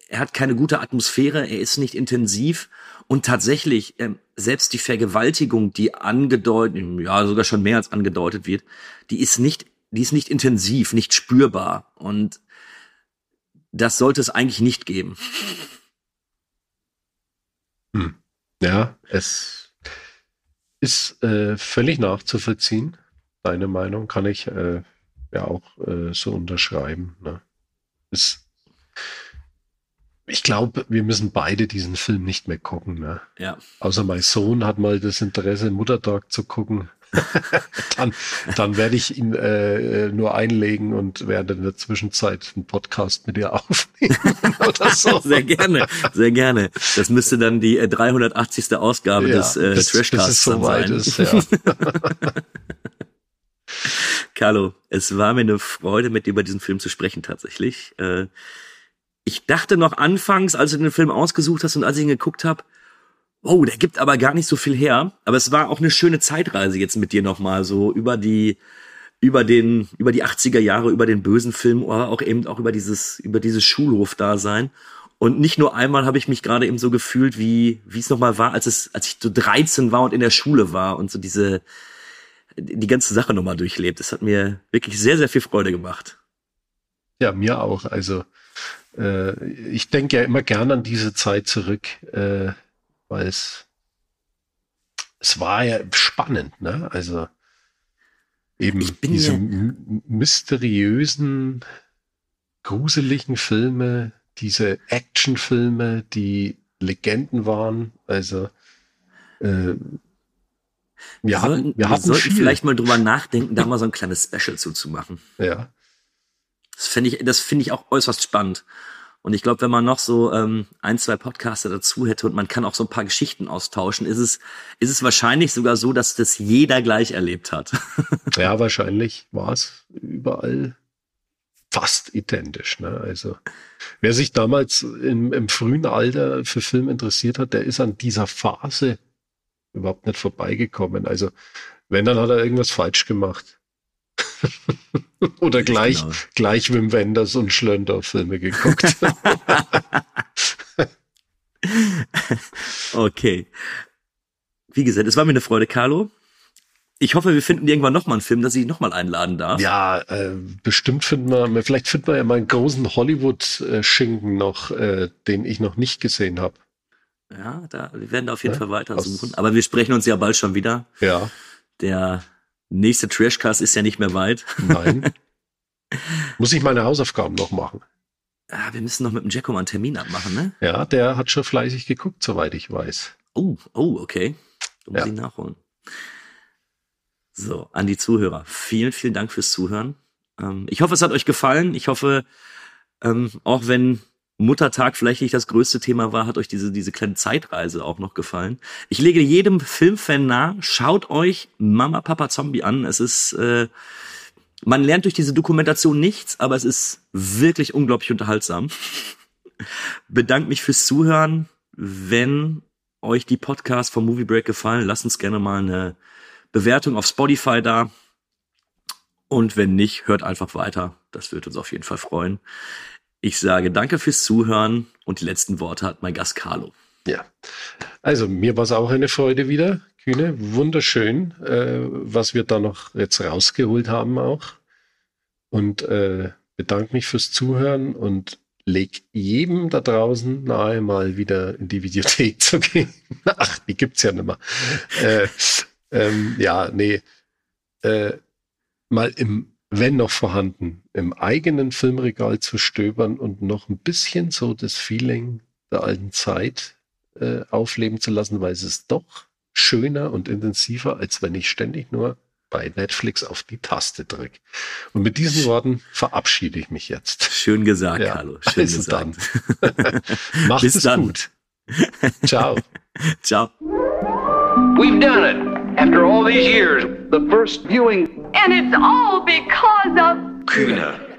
er hat keine gute Atmosphäre, er ist nicht intensiv und tatsächlich, ähm, selbst die Vergewaltigung, die angedeutet, ja, sogar schon mehr als angedeutet wird, die ist nicht, die ist nicht intensiv, nicht spürbar und das sollte es eigentlich nicht geben. Hm. Ja, es ist äh, völlig nachzuvollziehen. Deine Meinung kann ich äh, ja auch äh, so unterschreiben. Ne? Ist, ich glaube, wir müssen beide diesen Film nicht mehr gucken. Ne? Ja. Außer mein Sohn hat mal das Interesse, Muttertag zu gucken. dann, dann werde ich ihn äh, nur einlegen und werde in der Zwischenzeit einen Podcast mit dir aufnehmen oder so. Sehr gerne, sehr gerne. Das müsste dann die äh, 380. Ausgabe Ja, des äh, bis- bis Trashcasts dann soweit sein. ist, ja. Carlo, es war mir eine Freude, mit dir über diesen Film zu sprechen tatsächlich. Äh, ich dachte noch anfangs, als du den Film ausgesucht hast und als ich ihn geguckt habe, oh, der gibt aber gar nicht so viel her. Aber es war auch eine schöne Zeitreise jetzt mit dir nochmal so über die über den über die 80er Jahre, über den bösen Film, aber auch eben auch über dieses über dieses Schulhofdasein. Und nicht nur einmal habe ich mich gerade eben so gefühlt, wie wie es nochmal war, als es als ich so 13 war und in der Schule war und so diese die ganze Sache nochmal durchlebt. Das hat mir wirklich sehr, sehr viel Freude gemacht. Ja, mir auch. Also äh, ich denke ja immer gern an diese Zeit zurück, äh, weil es es war ja spannend, ne? Also eben diese mysteriösen, gruseligen Filme, diese Actionfilme, die Legenden waren. Also äh, wir sollten, hatten, wir wir hatten sollten viel. vielleicht mal drüber nachdenken, da mal so ein kleines Special zuzumachen. ja. Das finde ich, das finde ich auch äußerst spannend. Und ich glaube, wenn man noch so ähm, ein, zwei Podcaster dazu hätte und man kann auch so ein paar Geschichten austauschen, ist es, ist es wahrscheinlich sogar so, dass das jeder gleich erlebt hat. Ja, wahrscheinlich war es überall fast identisch. Ne? Also wer sich damals im, im frühen Alter für Film interessiert hat, der ist an dieser Phase überhaupt nicht vorbeigekommen. Also wenn, dann hat er irgendwas falsch gemacht. Oder gleich, Genau. gleich Wim Wenders und Schlönder Filme geguckt. Okay. Wie gesagt, es war mir eine Freude, Carlo. Ich hoffe, wir finden irgendwann noch mal einen Film, dass ich noch mal einladen darf. ja, äh, bestimmt finden wir, vielleicht finden wir ja mal einen großen Hollywood-Schinken noch, äh, den ich noch nicht gesehen habe. Ja, da, wir werden da auf jeden Ja, Fall weitersuchen. aus- Aber wir sprechen uns ja bald schon wieder. Ja, Der nächste Trashcast ist ja nicht mehr weit. nein. Muss ich meine Hausaufgaben noch machen? Ah, wir müssen noch mit dem Jacko mal einen Termin abmachen, ne? Ja, der hat schon fleißig geguckt, soweit ich weiß. Oh, oh, okay. Da muss Ja. ich nachholen. So, an die Zuhörer. Vielen, vielen Dank fürs Zuhören. Ähm, ich hoffe, es hat euch gefallen. Ich hoffe, ähm, auch wenn Muttertag vielleicht nicht das größte Thema war, hat euch diese, diese kleine Zeitreise auch noch gefallen. Ich lege jedem Filmfan nahe, schaut euch Mama, Papa, Zombie an. Es ist, äh, man lernt durch diese Dokumentation nichts, aber es ist wirklich unglaublich unterhaltsam. Bedankt mich fürs Zuhören. Wenn euch die Podcasts vom Movie Break gefallen, lasst uns gerne mal eine Bewertung auf Spotify da. Und wenn nicht, hört einfach weiter. Das wird uns auf jeden Fall freuen. Ich sage danke fürs Zuhören und die letzten Worte hat mein Gast Carlo. Ja. Also, mir war es auch eine Freude wieder. Kühne. Wunderschön, äh, was wir da noch jetzt rausgeholt haben auch. Und äh, bedanke mich fürs Zuhören und leg jedem da draußen nahe, mal wieder in die Videothek zu gehen. Ach, die gibt's ja nicht mehr. Äh, ähm, ja, nee. Äh, mal im, wenn noch vorhanden, im eigenen Filmregal zu stöbern und noch ein bisschen so das Feeling der alten Zeit äh, aufleben zu lassen, weil es ist doch schöner und intensiver, als wenn ich ständig nur bei Netflix auf die Taste drücke. Und mit diesen Worten verabschiede ich mich jetzt. Schön gesagt, Ja, Carlo. Schön also gesagt. dann. Macht Bis es dann. gut. Ciao. Ciao. We've done it. After all these years, The first viewing And it's all because of. Kühne.